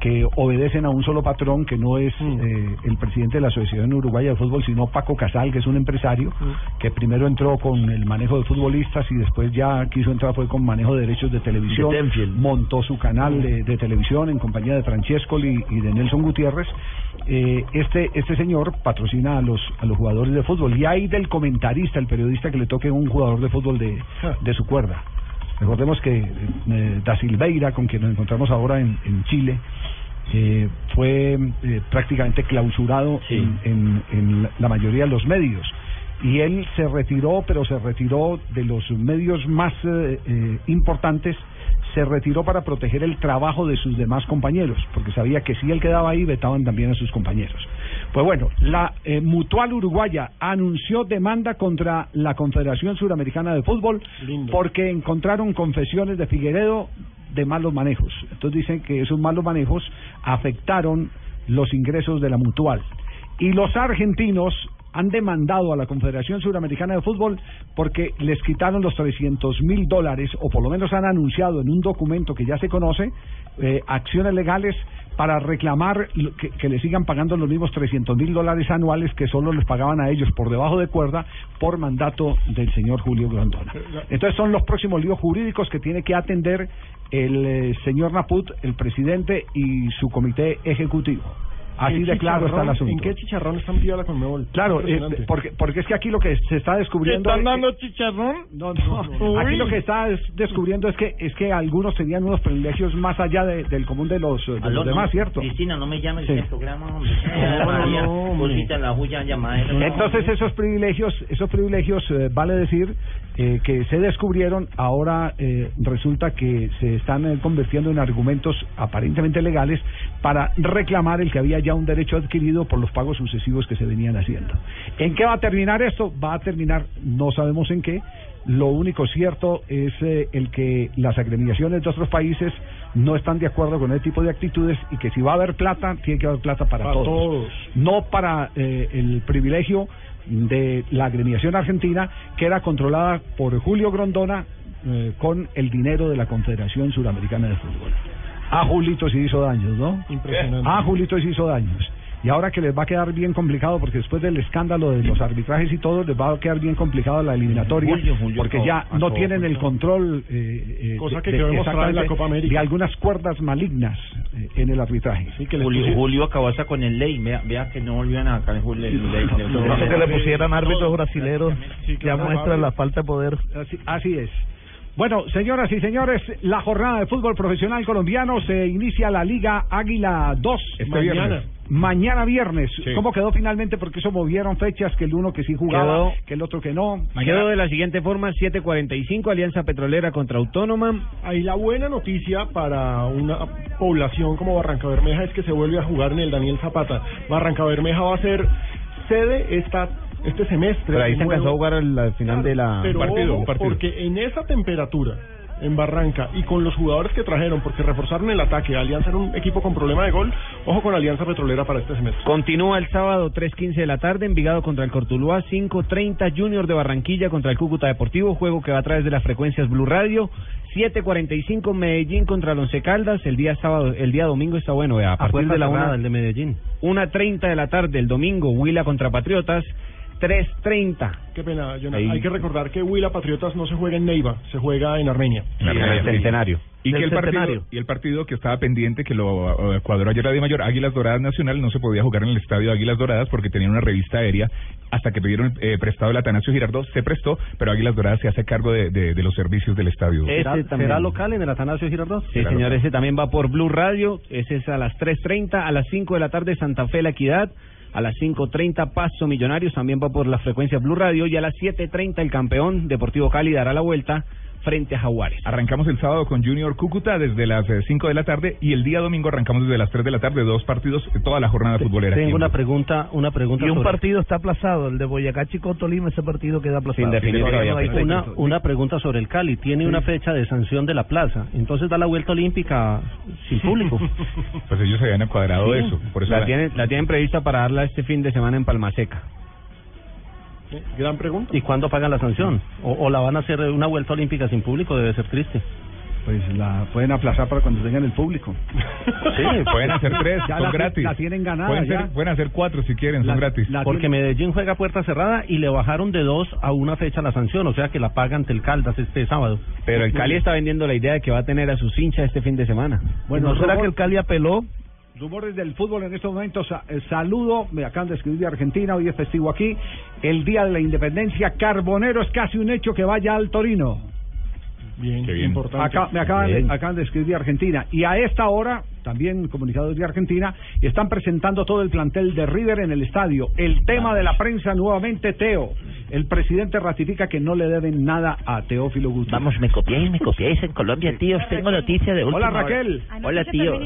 que obedecen a un solo patrón que no es eh, el presidente de la Asociación Uruguaya de Fútbol, sino Paco Casal, que es un empresario que primero entró con el manejo de futbolistas y después ya quiso entrar fue con manejo de derechos de televisión, De montó su canal de, de televisión en compañía de Francescoli y de Nelson Gutiérrez. Eh, este este señor patrocina a los a los jugadores de fútbol. Y hay del comentarista, el periodista que le toque un jugador de fútbol de, de su cuerda. Recordemos que eh, Da Silveira, con quien nos encontramos ahora en, en Chile, eh, fue eh, prácticamente clausurado en, en- en la- la mayoría de los medios. Y él se retiró, pero se retiró de los medios más eh, eh, importantes, se retiró para proteger el trabajo de sus demás compañeros, porque sabía que si él quedaba ahí, vetaban también a sus compañeros. Pues bueno, la eh, Mutual Uruguaya anunció demanda contra la Confederación Suramericana de Fútbol porque encontraron confesiones de Figueredo de malos manejos. Entonces dicen que esos malos manejos afectaron los ingresos de la Mutual. Y los argentinos han demandado a la Confederación Suramericana de Fútbol porque les quitaron los 300 mil dólares, o por lo menos han anunciado en un documento que ya se conoce, eh, acciones legales para reclamar que, que le sigan pagando los mismos 300 mil dólares anuales que solo les pagaban a ellos por debajo de cuerda por mandato del señor Julio Grondona. Entonces son los próximos líos jurídicos que tiene que atender el eh, señor Naput, el presidente y su comité ejecutivo. Así ¿Qué de claro está el asunto. ¿En qué chicharrón está metida la Conmebol? Claro, eh, porque, porque es que aquí lo que se está descubriendo... ¿Están es- dando chicharrón? No, no. Aquí lo que está es- descubriendo es que es que algunos tenían unos privilegios más allá de- del común de los, de los Aló, no, demás, ¿cierto? Cristina, no me llames Sí. [LAUGHS] en el programa, hombre. No, no, no, la huya, llamadera. Entonces esos privilegios, esos privilegios eh, vale decir eh, que se descubrieron, ahora eh, resulta que se están eh, convirtiendo en argumentos aparentemente legales para reclamar el que había ya un derecho adquirido por los pagos sucesivos que se venían haciendo. ¿En qué va a terminar esto? Va a terminar, no sabemos en qué. Lo único cierto es eh, el que las agremiaciones de otros países no están de acuerdo con ese tipo de actitudes y que si va a haber plata, tiene que haber plata para, Para todos. no para eh, el privilegio de la agremiación argentina que era controlada por Julio Grondona eh, con el dinero de la Confederación Suramericana de Fútbol. A Julito se hizo daños, ¿no? Impresionante. A Julito se hizo daños. Y ahora que les va a quedar bien complicado, porque después del escándalo de los arbitrajes y todo, les va a quedar bien complicado la eliminatoria, Julio, Julio, porque ya no todo, tienen el control eh, eh, Cosa de- que de- en la Copa América. de algunas cuerdas malignas eh, en el arbitraje. Julio, Julio acabó hasta con el ley. Vea, vea que no volvían a acá el Julio. el ley, que le pusieran árbitros brasileros ya muestra la falta de poder. Así, así es. Bueno, señoras y señores, la jornada de fútbol profesional colombiano se inicia la Liga Águila 2 Este mañana. viernes. Mañana viernes. Sí. ¿Cómo quedó finalmente? Porque eso movieron fechas, que el uno que sí jugaba, Quedó- que el otro que no. Quedó de la siguiente forma, 7.45, Alianza Petrolera contra Autónoma. Ahí la buena noticia para una población como Barranca Bermeja es que se vuelve a jugar en el Daniel Zapata. Barranca Bermeja va a ser sede esta este semestre. Pero ahí se alcanzó a nuevo. jugar al al final de la... Pero partido, ojo, un partido. porque en esa temperatura en Barranca y con los jugadores que trajeron, porque reforzaron el ataque, Alianza era un equipo con problema de gol, ojo con Alianza Petrolera para este semestre. Continúa el sábado 3.15 de la tarde, Envigado contra el Cortuluá, 5.30 Junior de Barranquilla contra el Cúcuta Deportivo, juego que va a través de las frecuencias Blue Radio, 7.45 Medellín contra el Once Caldas, el día sábado, el día domingo está bueno, a, partir de la cerrada, una, el de Medellín. 1.30 de la tarde, el domingo, Huila contra Patriotas, 3.30. Qué pena, Jonathan. Ahí- Hay que recordar que Huila Patriotas no se juega en Neiva, se juega en Armenia. En el centenario. Y que el partido, y el partido que estaba pendiente, que lo eh, cuadró ayer la de Mayor, Águilas Doradas Nacional, no se podía jugar en el estadio Águilas Doradas porque tenían una revista aérea. Hasta que pidieron eh, prestado el Atanasio Girardot, se prestó, pero Águilas Doradas se hace cargo de, de, de los servicios del estadio. ¿Será, Ese también. será local en el Atanasio Girardot? Sí, señor, ese también va por Blue Radio, ese es a las 3.30, a las 5 de la tarde Santa Fe La Equidad, a las 5.30 Paso Millonarios, también va por la frecuencia Blue Radio, y a las 7.30 el campeón Deportivo Cali dará la vuelta frente a Jaguares. Arrancamos el sábado con Junior Cúcuta desde las 5 de la tarde y el día domingo arrancamos desde las 3 de la tarde, dos partidos, eh, toda la jornada futbolera. Tengo en una pregunta, una pregunta Y un sobre- partido está aplazado, el de Boyacá Chico Tolima, ese partido queda aplazado. Sin definir Todavía todavía, no hay. Una, una pregunta sobre el Cali. Tiene una fecha de sanción de la plaza. Entonces da la vuelta olímpica sin público. [LAUGHS] Pues ellos habían cuadrado Sí. eso. Por eso La la- tienen, la tienen prevista para darla este fin de semana en Palmaseca. ¿Sí? Gran pregunta. ¿Y cuándo pagan la sanción? O, o la van a hacer una vuelta olímpica sin público? Debe ser triste. Pues la pueden aplazar para cuando tengan el público. Sí, pueden hacer tres, Ya son la, gratis. La tienen ganada pueden, ya. ser- pueden hacer cuatro si quieren, son gratis. Porque Medellín juega a puerta cerrada y le bajaron de dos a una fecha la sanción. O sea que la paga ante el Caldas este sábado. Pero el Cali está vendiendo la idea de que va a tener a sus hinchas este fin de semana. Bueno, ¿No será que el Cali apeló? Rumores del fútbol en estos momentos. sa- eh, saludo, me acaban de escribir de Argentina, hoy es festivo aquí. El día de la independencia, Carbonero es casi un hecho que vaya al Torino. Bien, Qué bien. importante. Acá, me acaban de, Bien. acaban de escribir de Argentina. Y a esta hora, también comunicados de Argentina, están presentando todo el plantel de River en el estadio. El tema de la prensa nuevamente, Teo. El presidente ratifica que no le deben nada a Teófilo Gutiérrez. Vamos, me copiáis, me copiáis en Colombia, tíos. Tengo noticia de última Hola, hora. Raquel. Hola, tíos.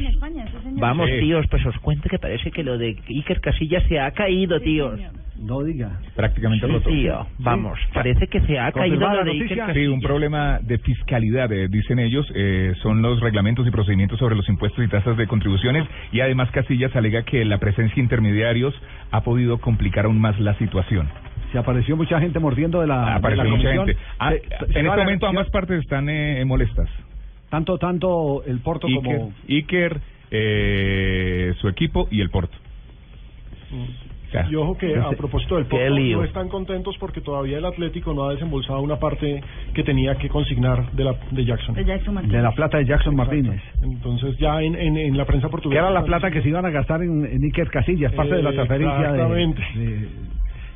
Vamos, tíos, pues os cuento que parece que lo de Iker Casillas se ha caído, tíos. No diga. Prácticamente Sí, roto. tío, vamos, parece que se ha caído ¿Confirmada lo la de Iker. Sí, un problema de fiscalidad, eh, dicen ellos, eh, son los reglamentos y procedimientos sobre los impuestos y tasas de contribuciones y además Casillas alega que la presencia de intermediarios ha podido complicar aún más la situación. Se apareció mucha gente mordiendo de la. Apareció de la mucha gente. Ah, Se- se en este momento ambas partes están eh, molestas. Tanto, tanto el Porto Iker, como. Iker eh, su equipo y el Porto. sea, Y ojo que a propósito del Porto no están contentos porque todavía el Atlético no ha desembolsado una parte que tenía que consignar de la de Jackson. De Jackson Martínez. De la plata de Jackson Martínez. Entonces ya en, en, en la prensa Que portuguesa era la plata que se iban a gastar en, en Iker Casillas, parte de la Eh, transferencia de- exactamente. de,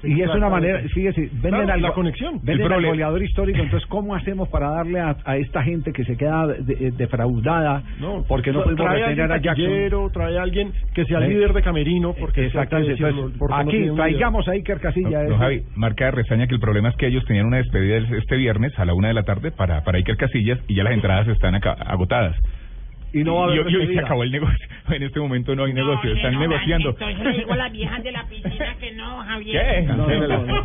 y es una manera, fíjese, venden Claro, al, la conexión. venden El al problema- goleador histórico, entonces ¿cómo hacemos para darle a, a esta gente que se queda de- de- defraudada porque no trae retener a Jackson? trae alguien que sea ¿Eh? líder de camerino, porque Exactamente, decirlo, entonces, no aquí traigamos a Iker Casillas. No, no, Javi, marca de reseña que el problema es que ellos tenían una despedida este viernes a la una de la tarde para, para Iker Casillas y ya las entradas están aca- agotadas. Y no va a haber y, hoy- y hoy se acabó el negocio. [LAUGHS] En este momento no hay negocio, están negociando. Entonces le digo a las viejas de la piscina que no, Javier. ¿Qué? No, no, no.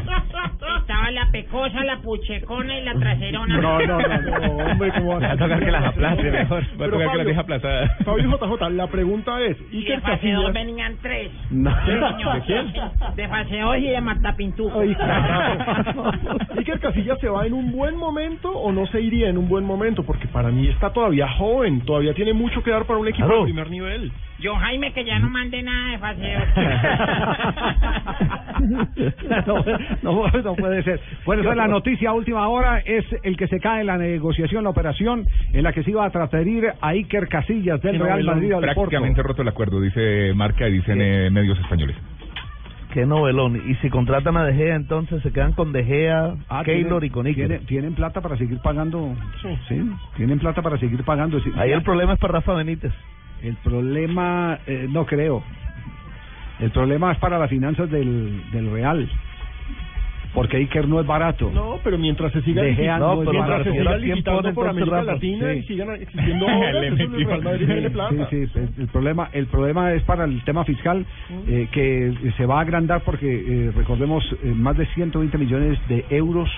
Estaba la pecosa, la puchecona y la traserona. No, no, no, no, hombre, ¿cómo Va a tocar que las aplaste mejor. Va a Pero, tocar que las Fabio, deje aplazadas. Fabio JJ, la pregunta es, Y de 2 Casillas... venían tres. No. Sí, señor. ¿De quién? De fase 2 y de carajo. [LAUGHS] Iker Casillas se va en un buen momento o no se iría en un buen momento porque para mí está todavía joven, todavía tiene mucho que dar para un equipo Claro. de primer nivel. Yo, Jaime, que ya no mande nada de fase 2. [LAUGHS] no, no, no puede ser. Bueno, esa es la noticia a última hora. Es el que se cae en la negociación, la operación en la que se iba a transferir a Iker Casillas del Sí, Real Madrid al Porto. Prácticamente roto el acuerdo, dice Marca y dicen eh, medios españoles. Qué novelón. Y si contratan a De Gea, entonces se quedan con De Gea, Ah, Keylor tienen- y con Iker. tienen, tienen plata para seguir pagando. Sí. tienen plata para seguir pagando. Sí. Ahí el problema es para Rafa Benítez. El problema, eh, no creo. El problema es para las finanzas del, del Real. Porque Iker no es barato. No, pero mientras se siga De Gea licitando, no es mientras se siga ¿Quién licitando por América? Latina y sigan existiendo [LAUGHS] obras, el. Sí, sí, problema, el problema es para el tema fiscal eh, que se va a agrandar porque eh, recordemos eh, más de 120 millones de euros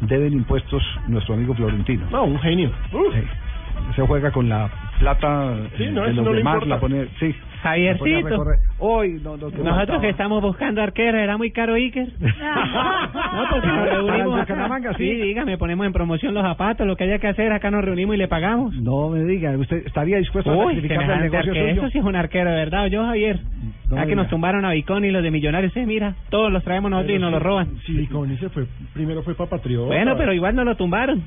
deben impuestos nuestro amigo Florentino. No, un genio. Sí. Se juega con la plata Sí, eh, no, de los no demás, la pone, sí. Javiercito. recorrer. Hoy no, no, Nosotros que estamos buscando arquero, ¿era muy caro Iker? [LAUGHS] No, porque nos reunimos. Bucaramanga, sí. Sí, dígame, ponemos en promoción los zapatos, lo que haya que hacer, acá nos reunimos y le pagamos. No me diga, ¿usted estaría dispuesto a Uy, el negocio arquero. suyo? Eso sí es un arquero verdad, yo Javier. No ah, que nos tumbaron a Bicón y los de Millonarios, eh, mira, todos los traemos nosotros y nos los roban. Sí, con se fue, primero fue para Patriota. Bueno, pero igual no lo tumbaron.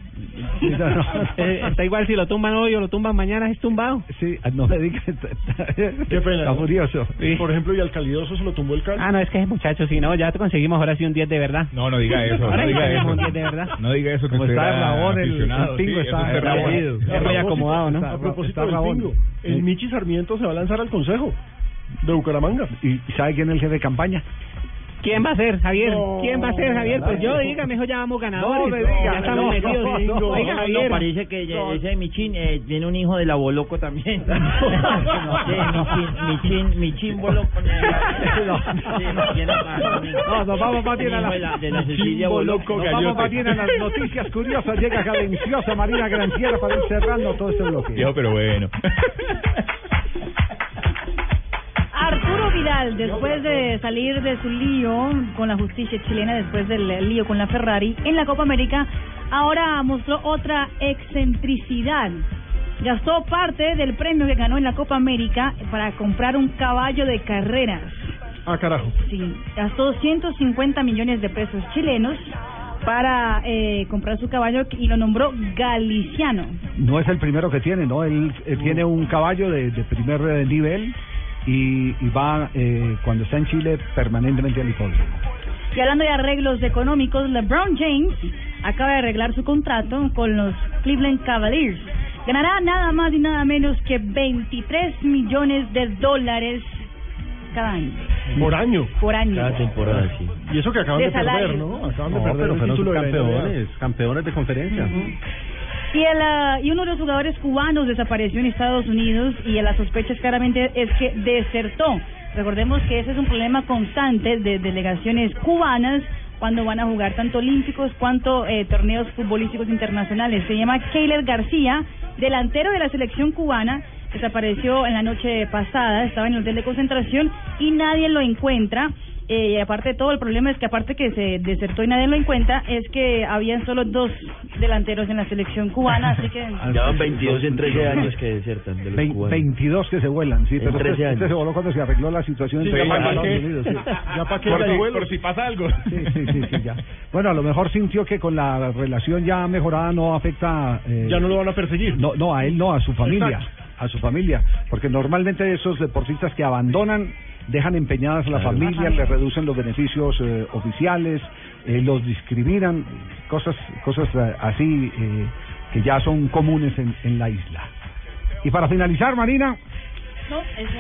[LAUGHS] Eh, está igual si lo tumban hoy o lo tumban mañana, es tumbado. Sí, no me diga. Pena. Está ¿no? furioso. Por ejemplo, y al Calidoso se lo tumbó el Cali. Ah, no, es que muchachos, si no, ya te conseguimos ahora sí un 10 de verdad. No, no diga eso, Ahora no sí diga eso. un 10 de verdad. No diga eso que Como está era Rabón, el- el tingo sí, está eso es rabón. Rabón. Es muy propósito- acomodado, ¿no? A propósito está del Rabón. bingo, el. Michi Sarmiento se va a lanzar al consejo de Bucaramanga. ¿Y sabe quién es el jefe de campaña? ¿Quién va a ser, Javier? No, ¿Quién va a ser, Javier? Pues yo, dígame, eso ya vamos ganadores. No me diga, ya estamos no, metidos. no, Oiga, Javier. parece que ese Michin eh, tiene un hijo de la Boloco también. no sé, Michin, Michin, Michin Boloco. No, nos vamos a la, Hijo de la- de la Cecilia Boloco. nos vamos más bien a las noticias curiosas. Llega cadenciosa Marina Granciera para ir cerrando todo este bloque. Viejo, pero bueno. Arturo Vidal, después de salir de su lío con la justicia chilena, después del lío con la Ferrari en la Copa América, ahora mostró otra excentricidad. Gastó parte del premio que ganó en la Copa América para comprar un caballo de carreras. Ah, carajo. Sí, gastó 150 millones de pesos chilenos para eh, comprar su caballo y lo nombró Galiciano. No es el primero que tiene, ¿no? Él, él tiene un caballo de, de primer eh, nivel y, y va, eh, cuando está en Chile, permanentemente al hipódromo. Y hablando de arreglos económicos, LeBron James acaba de arreglar su contrato con los Cleveland Cavaliers. Ganará nada más y nada menos que 23 millones de dólares cada año. Por año. Por año. Cada temporada, sí. Y eso que acaban De de, perder. ¿no? Acaban de perder pero el de campeones, campeones de conferencia. Y, el, ah, y uno de los jugadores cubanos desapareció en Estados Unidos y la sospecha es claramente es que desertó. Recordemos que ese es un problema constante de delegaciones cubanas cuando van a jugar tanto olímpicos cuanto eh, torneos futbolísticos internacionales. Se llama Keiler García, delantero de la selección cubana, desapareció en la noche pasada, estaba en el hotel de concentración y nadie lo encuentra. Eh, y aparte de todo, el problema es que aparte que se desertó y nadie lo encuentra, es que habían solo dos delanteros en la selección cubana, así que... [LAUGHS] Ya van 22 en 13 [LAUGHS] años que desertan de los Vein- cubanos. 22 que se vuelan, sí, En pero 13 este, este años. se voló cuando se arregló la situación Sí, entre ya pa' Estados qué. Unidos. sí. [LAUGHS] Ya pa' qué Por. Por si pasa algo. Sí, sí, sí, sí, ya. Bueno, a lo mejor sintió que con la relación ya mejorada no afecta... eh, Ya no lo van a perseguir. No, no, a él no, a su familia. Exacto. A su familia. Porque normalmente esos deportistas que abandonan dejan empeñadas a la familia, le reducen los beneficios eh, oficiales, eh, los discriminan, cosas, cosas eh, así eh, que ya son comunes en, en la isla. Y para finalizar, Marina, No, eso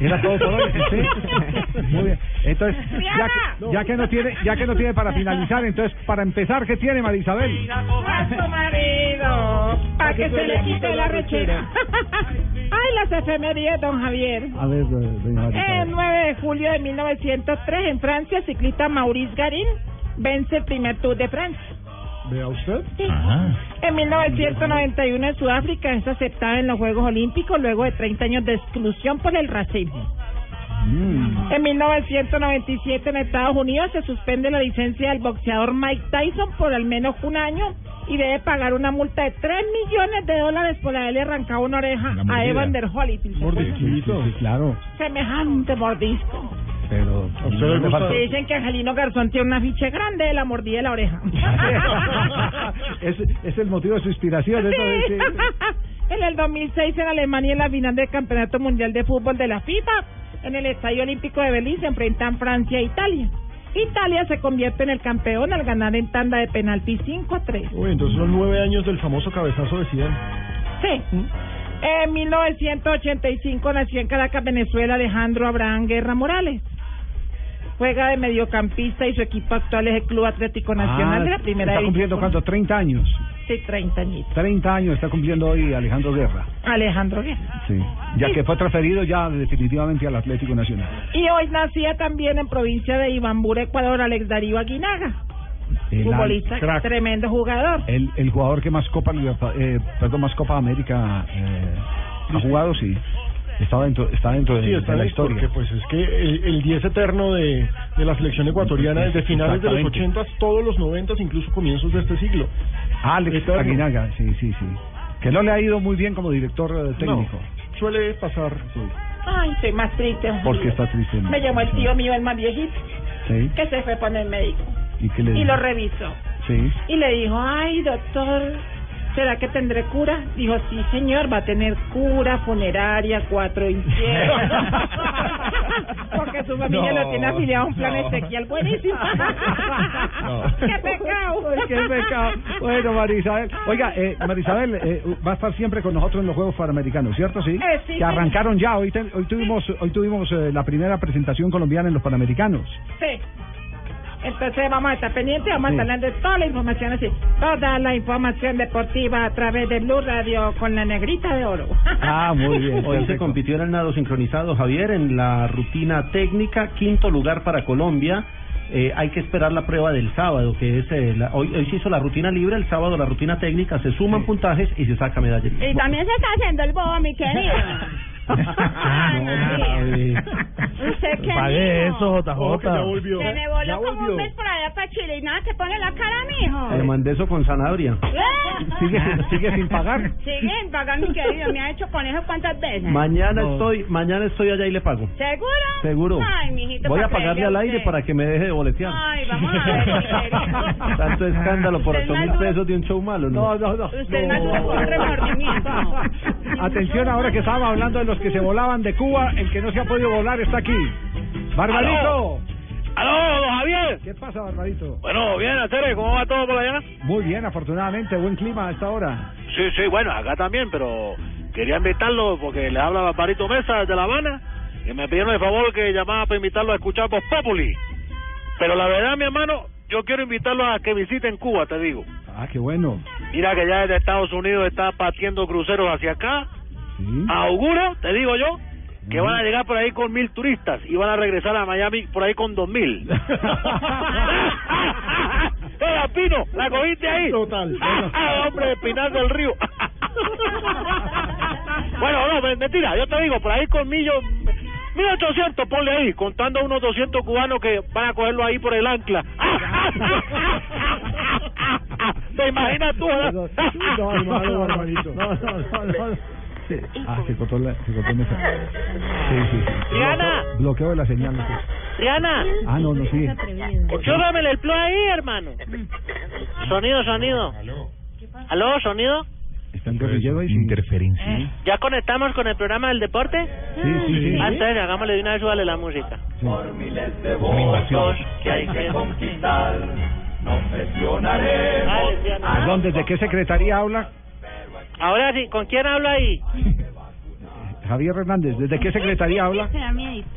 era todo. era. [LAUGHS] Muy bien. Entonces, ya que, ya que no tiene, ya que no tiene para finalizar, entonces para empezar, ¿qué tiene Marisabel? A su marido, para que se le quite la rechera. [LAUGHS] Ay, las efemérides, don Javier. A ver, doña El Marisabel. 9 de julio de 1903, en Francia, ciclista Maurice Garin vence el primer Tour de Francia. Vea usted. En 1991, en Sudáfrica, es aceptada en los Juegos Olímpicos luego de 30 años de exclusión por el racismo. Mm. En 1997 en Estados Unidos se suspende la licencia del boxeador Mike Tyson por al menos un año y debe pagar una multa de 3 millones de dólares por haberle arrancado una oreja a. Evander Holyfield. Sí, sí, sí, claro. Semejante mordisco. Pero usted le gusta? Se dicen que Angelino Garzón tiene una ficha grande de la mordida de la oreja. [LAUGHS] es, es el motivo de su inspiración. eso sí. [LAUGHS] en el 2006 en Alemania en la final del Campeonato Mundial de Fútbol de la FIFA, en el Estadio Olímpico de Berlín se enfrentan Francia e Italia. Italia se convierte en el campeón al ganar en tanda de penalti 5 a 3. Uy, entonces son nueve años del famoso cabezazo de Zidane. Sí. En 1985 nació en Caracas, Venezuela, Alejandro Abraham Guerra Morales. Juega de mediocampista y su equipo actual es el Club Atlético Nacional Ah, de la Primera Está cumpliendo División. cuánto? 30 años. Sí, 30 añitos. 30 años está cumpliendo hoy Alejandro Guerra. Alejandro Guerra. Sí. Ya que fue transferido ya definitivamente al Atlético Nacional. Y hoy nacía también en provincia de Ibambura, Ecuador, Alex Darío Aguinaga. El futbolista, crack. tremendo jugador. El, el jugador que más Copa eh, perdón, más Copa América eh, ha jugado, sí. Está dentro, está dentro de, Sí, está de la historia. porque pues es que el, el 10 eterno de, de la selección ecuatoriana desde finales de los Exactamente. 80, todos los 90, incluso comienzos de este siglo. Alex Eterno. Aguinaga, sí, sí, sí. Que no le ha ido muy bien como director eh, técnico. No, suele pasar. Ay, estoy más triste. Porque está triste. ¿no? Me llamó el tío mío, el más viejito, Sí. que se fue con el médico ¿Y qué le y lo revisó. Sí. Y le dijo, ay, doctor, ¿será que tendré cura? Dijo, sí, señor, va a tener cura, funeraria, cuatro infiernos. [LAUGHS] Porque su familia No, lo tiene afiliado a un plan no. Ezequiel buenísimo. [LAUGHS] ¡Qué pecado! Ay, qué pecado. Bueno, Marisabel. Oiga, eh, Marisabel eh, va a estar siempre con nosotros en los Juegos Panamericanos, ¿cierto? Sí. Eh, sí, que arrancaron ya. Hoy, te- hoy tuvimos, hoy tuvimos eh, la primera presentación colombiana en los Panamericanos. Sí. Entonces vamos a estar pendientes, vamos Sí. a estar dando toda la información así, toda la información deportiva a través de Blue Radio con la negrita de oro. Ah, muy bien. Hoy se compitió en el nado sincronizado, Javier, en la rutina técnica, quinto lugar para Colombia. Eh, hay que esperar la prueba del sábado, que es eh, la- hoy, hoy se hizo la rutina libre, el sábado la rutina técnica, se suman puntajes y se saca medalla. Y también se está haciendo el bobo, mi querido. [LAUGHS] ¿Usted qué Pague mijo? eso, JJ. Se me voló Ya como volvió. un mes por allá para Chile y nada, que pone la cara, mijo. Le mandé eso con zanahoria. ¿Eh? ¿Sigue, sigue sin pagar? Sigue sin pagar, mi querido. Me ha hecho con eso cuántas veces. Mañana No. estoy, mañana estoy allá y le pago. ¿Seguro? Seguro. Ay, mijito, Voy a pagarle al aire para que me deje de boletear. Ay, vamos a ver. Tanto escándalo por 8 mil pesos de un show malo, ¿no? No, no, no. Usted me hace un remordimiento. Atención ahora que estábamos hablando de los que se volaban de Cuba, el que no se ha podido volar está aquí. Barbarito. ¡Aló, don Javier! ¿Qué pasa, Barbarito? Bueno, bien, Acere, ¿cómo va todo por allá? Muy bien, afortunadamente, buen clima a esta hora. Sí, sí, bueno, acá también, pero quería invitarlo porque les habla Barbarito Mesa desde La Habana y me pidieron el favor que llamaba para invitarlo a escuchar Voz Populi. Pero la verdad, mi hermano, yo quiero invitarlos a que visiten Cuba, te digo. Ah, qué bueno. Mira que ya desde Estados Unidos está partiendo cruceros hacia acá. Sí. Auguro, te digo yo, que van a llegar por ahí con mil turistas y van a regresar a Miami por ahí con dos mil. ¡Era Pino! ¿La cogiste ahí? Total. ¡Hombre de Pinar del Río! bueno, no, me- mentira, yo te digo, por ahí con millos, 1800, ponle ahí, contando unos 200 cubanos que van a cogerlo ahí por el ancla. ¿Te imaginas tú? No, no, no, no. Sí. Ah, se cortó, la, se cortó el mensaje. Sí, sí, sí. Triana. Bloqueo, bloqueo de la señal. no sé. Triana. Ah, no, no, sí. Chúpame el plo ahí, hermano. Sonido, sonido. ¿Aló, sonido? Está en guerrillero ahí, sí. Interferencia. ¿Ya conectamos con el programa del deporte? Sí, sí, sí. Ah, entonces hagámosle de una vez, súbale la música. Una invasión. Que hay que conquistar, no presionaremos. Perdón, ¿desde qué secretaría habla? Ahora sí, ¿con quién hablo ahí? Javier Hernández, ¿desde qué secretaría habla?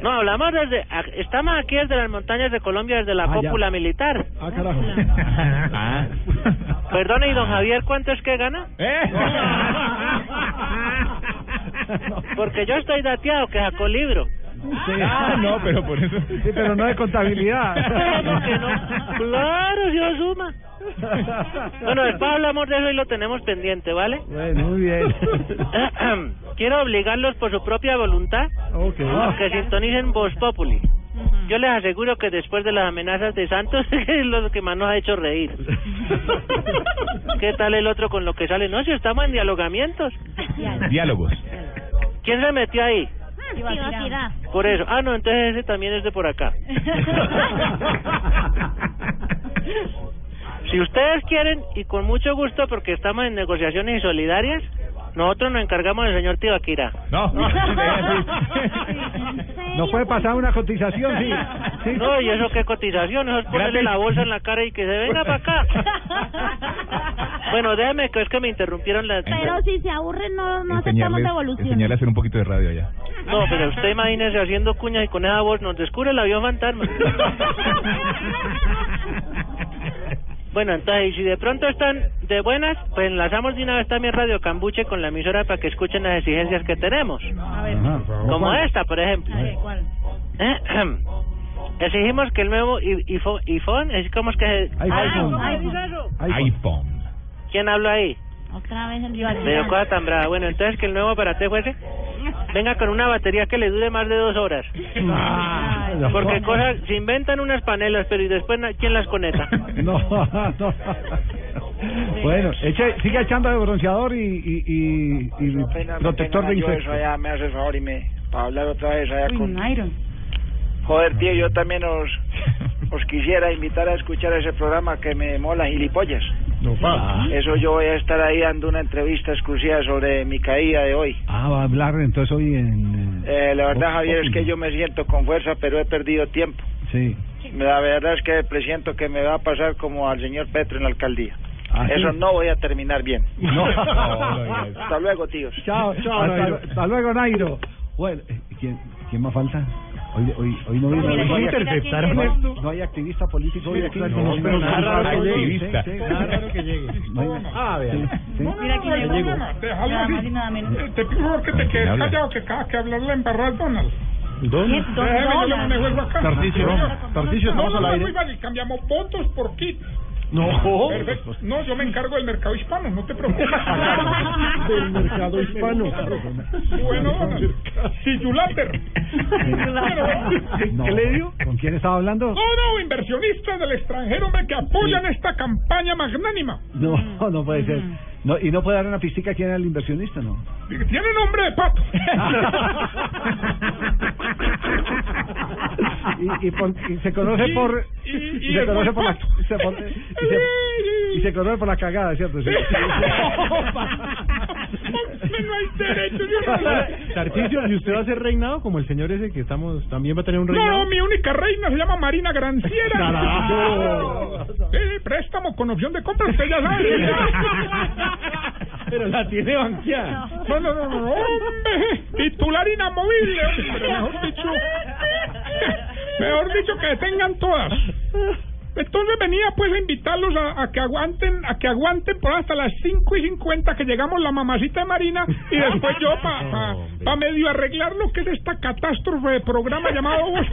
No, hablamos desde... Estamos aquí desde las montañas de Colombia, desde la Ah, ya. cópula militar. Ah, carajo. [LAUGHS] Ah. Perdone, ¿y don Javier cuánto es que gana? [LAUGHS] Porque yo estoy dateado, que sacó libro. Ah, no, pero por eso. Sí, pero no de contabilidad. [LAUGHS] ¿Cómo que no? Claro, yo suma. Bueno, después hablamos de eso y lo tenemos pendiente, ¿vale? Bueno, muy bien. [LAUGHS] Quiero obligarlos por su propia voluntad Ok. a que sintonicen Voz Populi. Yo les aseguro que después de las amenazas de Santos [LAUGHS] es lo que más nos ha hecho reír. ¿Qué tal el otro con lo que sale? No, si estamos en dialogamientos. Diálogos. ¿Quién se metió ahí? Por eso. Ah, no, entonces ese también es de por acá. [LAUGHS] Si ustedes quieren, y con mucho gusto, porque estamos en negociaciones y solidarias, nosotros nos encargamos del señor Tibaquira. No. ¿No [LAUGHS] puede pasar una cotización? Sí. [LAUGHS] sí. No, y eso qué cotización, eso es ponerle la bolsa en la cara y que se venga para acá. [LAUGHS] Bueno, déjeme que es que me interrumpieron la... Pero si se aburren, no, no aceptamos devolución. enseñarle a hacer un poquito de radio allá. No, pero usted imagínese haciendo cuñas y con esa voz nos descubre el avión fantasma. Bueno, entonces, y si de pronto están de buenas, pues enlazamos de una vez también Radio Cambuche con la emisora para que escuchen las exigencias que tenemos. Ajá. Como ¿Cuál? esta, por ejemplo. ¿Cuál? [CLEARS THROAT] Exigimos que el nuevo iPhone, es como es que... iPhone. Ah, iPhone. iPhone. ¿Quién habla ahí? Otra vez el Pero cosa tan brava. Bueno, entonces que el nuevo aparato fuese [LAUGHS] venga con una batería que le dure más de dos horas. Ah, no. Porque cosas, se inventan unas panelas, pero y después quién las conecta. [LAUGHS] No, no. Bueno, eche, sigue echando de bronceador y, y, y, y protector de insectos. allá me hace el favor y me para hablar otra vez allá Uy, con Nairo. joder tío yo también os [LAUGHS] os quisiera invitar a escuchar ese programa que me mola gilipollas No, pa. eso yo voy a estar ahí dando una entrevista exclusiva sobre mi caída de hoy Ah, va a hablar entonces hoy en... eh, la verdad Javier es que yo me siento con fuerza pero he perdido tiempo Sí. la verdad es que presiento que me va a pasar como al señor Petro en la alcaldía ¿Ah, sí? eso no voy a terminar bien [LAUGHS] [LAUGHS] No. hasta luego tíos Chao, chao. Hasta, hasta luego, Nairo. Bueno, eh, ¿quién, ¿quién más falta? Hoy, hoy, hoy no no, interceptaron no hay activista político hoy aquí. No, No, pero nada raro que llegue. activista. Sí, sí. Nada raro que llegue. No hay- Ah, vea. sí, sí. Mira quién llegó. llegó. Nada más y nada menos. Te pido que te quedes callado, que cada que hablar la embarrar Donald. Don Déjeme, yo manejo acá. No, estamos no, al no, aire. cambiamos votos por kit. No. Perfecto. No, yo me encargo del mercado hispano, no te preocupes. [LAUGHS] Del mercado hispano. Bueno. Sillulater. No. ¿Con quién estaba hablando? No, no, inversionistas del extranjero hombre, que apoyan esta campaña magnánima. No, no puede ser. No, y no puede dar una pistica quién era el inversionista, ¿no? Tiene nombre de pato. [LAUGHS] y, y, por- y se conoce Y- por y- se conoce por la se, y se conoce por la cagada, ¿cierto? Sí. [LAUGHS] [LAUGHS] no hay derecho. Tarcisio, ¿y usted va a ser reinado como el señor ese que estamos, también va a tener un reinado? no, mi única reina se llama Marina Granciera. Carajo. Sí, préstamo con opción de compra, usted ya sabe. Pero la tiene banqueada. No, no, no, no, hombre, titular inamovible, hombre, mejor dicho. Mejor dicho que tengan todas. Entonces venía pues a invitarlos a, a que aguanten, a que aguanten por hasta las 5 y 50 que llegamos la mamacita de Marina y después yo para pa, [LAUGHS] pa medio arreglar lo que es esta catástrofe de programa llamado Voz.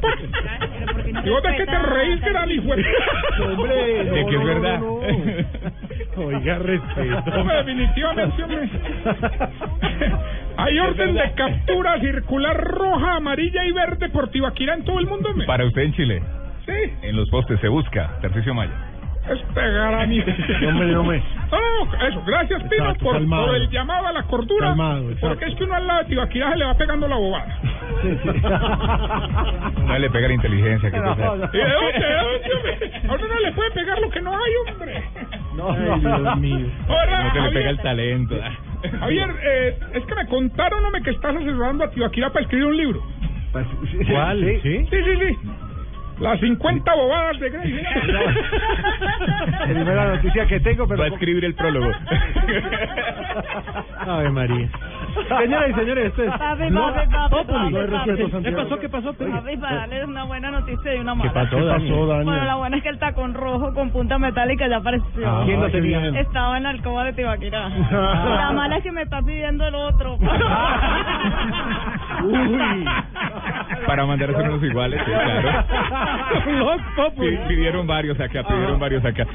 ¿Y vos de qué te reís, hijo [LAUGHS] Hombre, [LAUGHS] De que es verdad. Oiga, respeto. Definitivamente, hombre. Hay orden de captura circular roja, amarilla y verde por Tibaquirá en todo el mundo. me. Para usted en Chile. Sí, En los postes se busca. Tercicio Maya. es pegar a mí. [LAUGHS] Hombre, hombre. No, no, eso. Gracias, Pino, Exacto, por, por el llamado a la cordura. Calmado, porque es que uno al lado de Tibaquirá se le va pegando la bobada. [LAUGHS] No le pega la inteligencia. Que ¿Y de te- dónde? ¿De dónde? A uno no le puede pegar lo que no hay, hombre. No, Dios mío. Ahora, No que le pega el talento. Javier, eh, es que me contaron, hombre, que estás asesorando a Tibaquirá para escribir un libro. ¿Cuál? ¿Sí? Sí, sí, sí. Las 50 bobadas de Grey. Primera noticia que tengo, pero... Va a escribir el prólogo. [LAUGHS] Ave María. [LAUGHS] Señoras y señores, esto es Papi, papi, papi, Populi. papi, papi. ¿Qué pasó? ¿Qué pasó? Papi, para darles una buena noticia y una mala. pasó, ¿Qué pasó, Daniel? Daniel? Bueno, la buena es que el tacón rojo con punta metálica ya apareció. Ah, ¿Quién lo tenía? bien. Estaba en la alcoba de Tibaquirá. [LAUGHS] la mala es que me está pidiendo el otro. [LAUGHS] Uy. Para mandar a unos iguales, sí, claro. Pidieron varios acá, pidieron varios acá.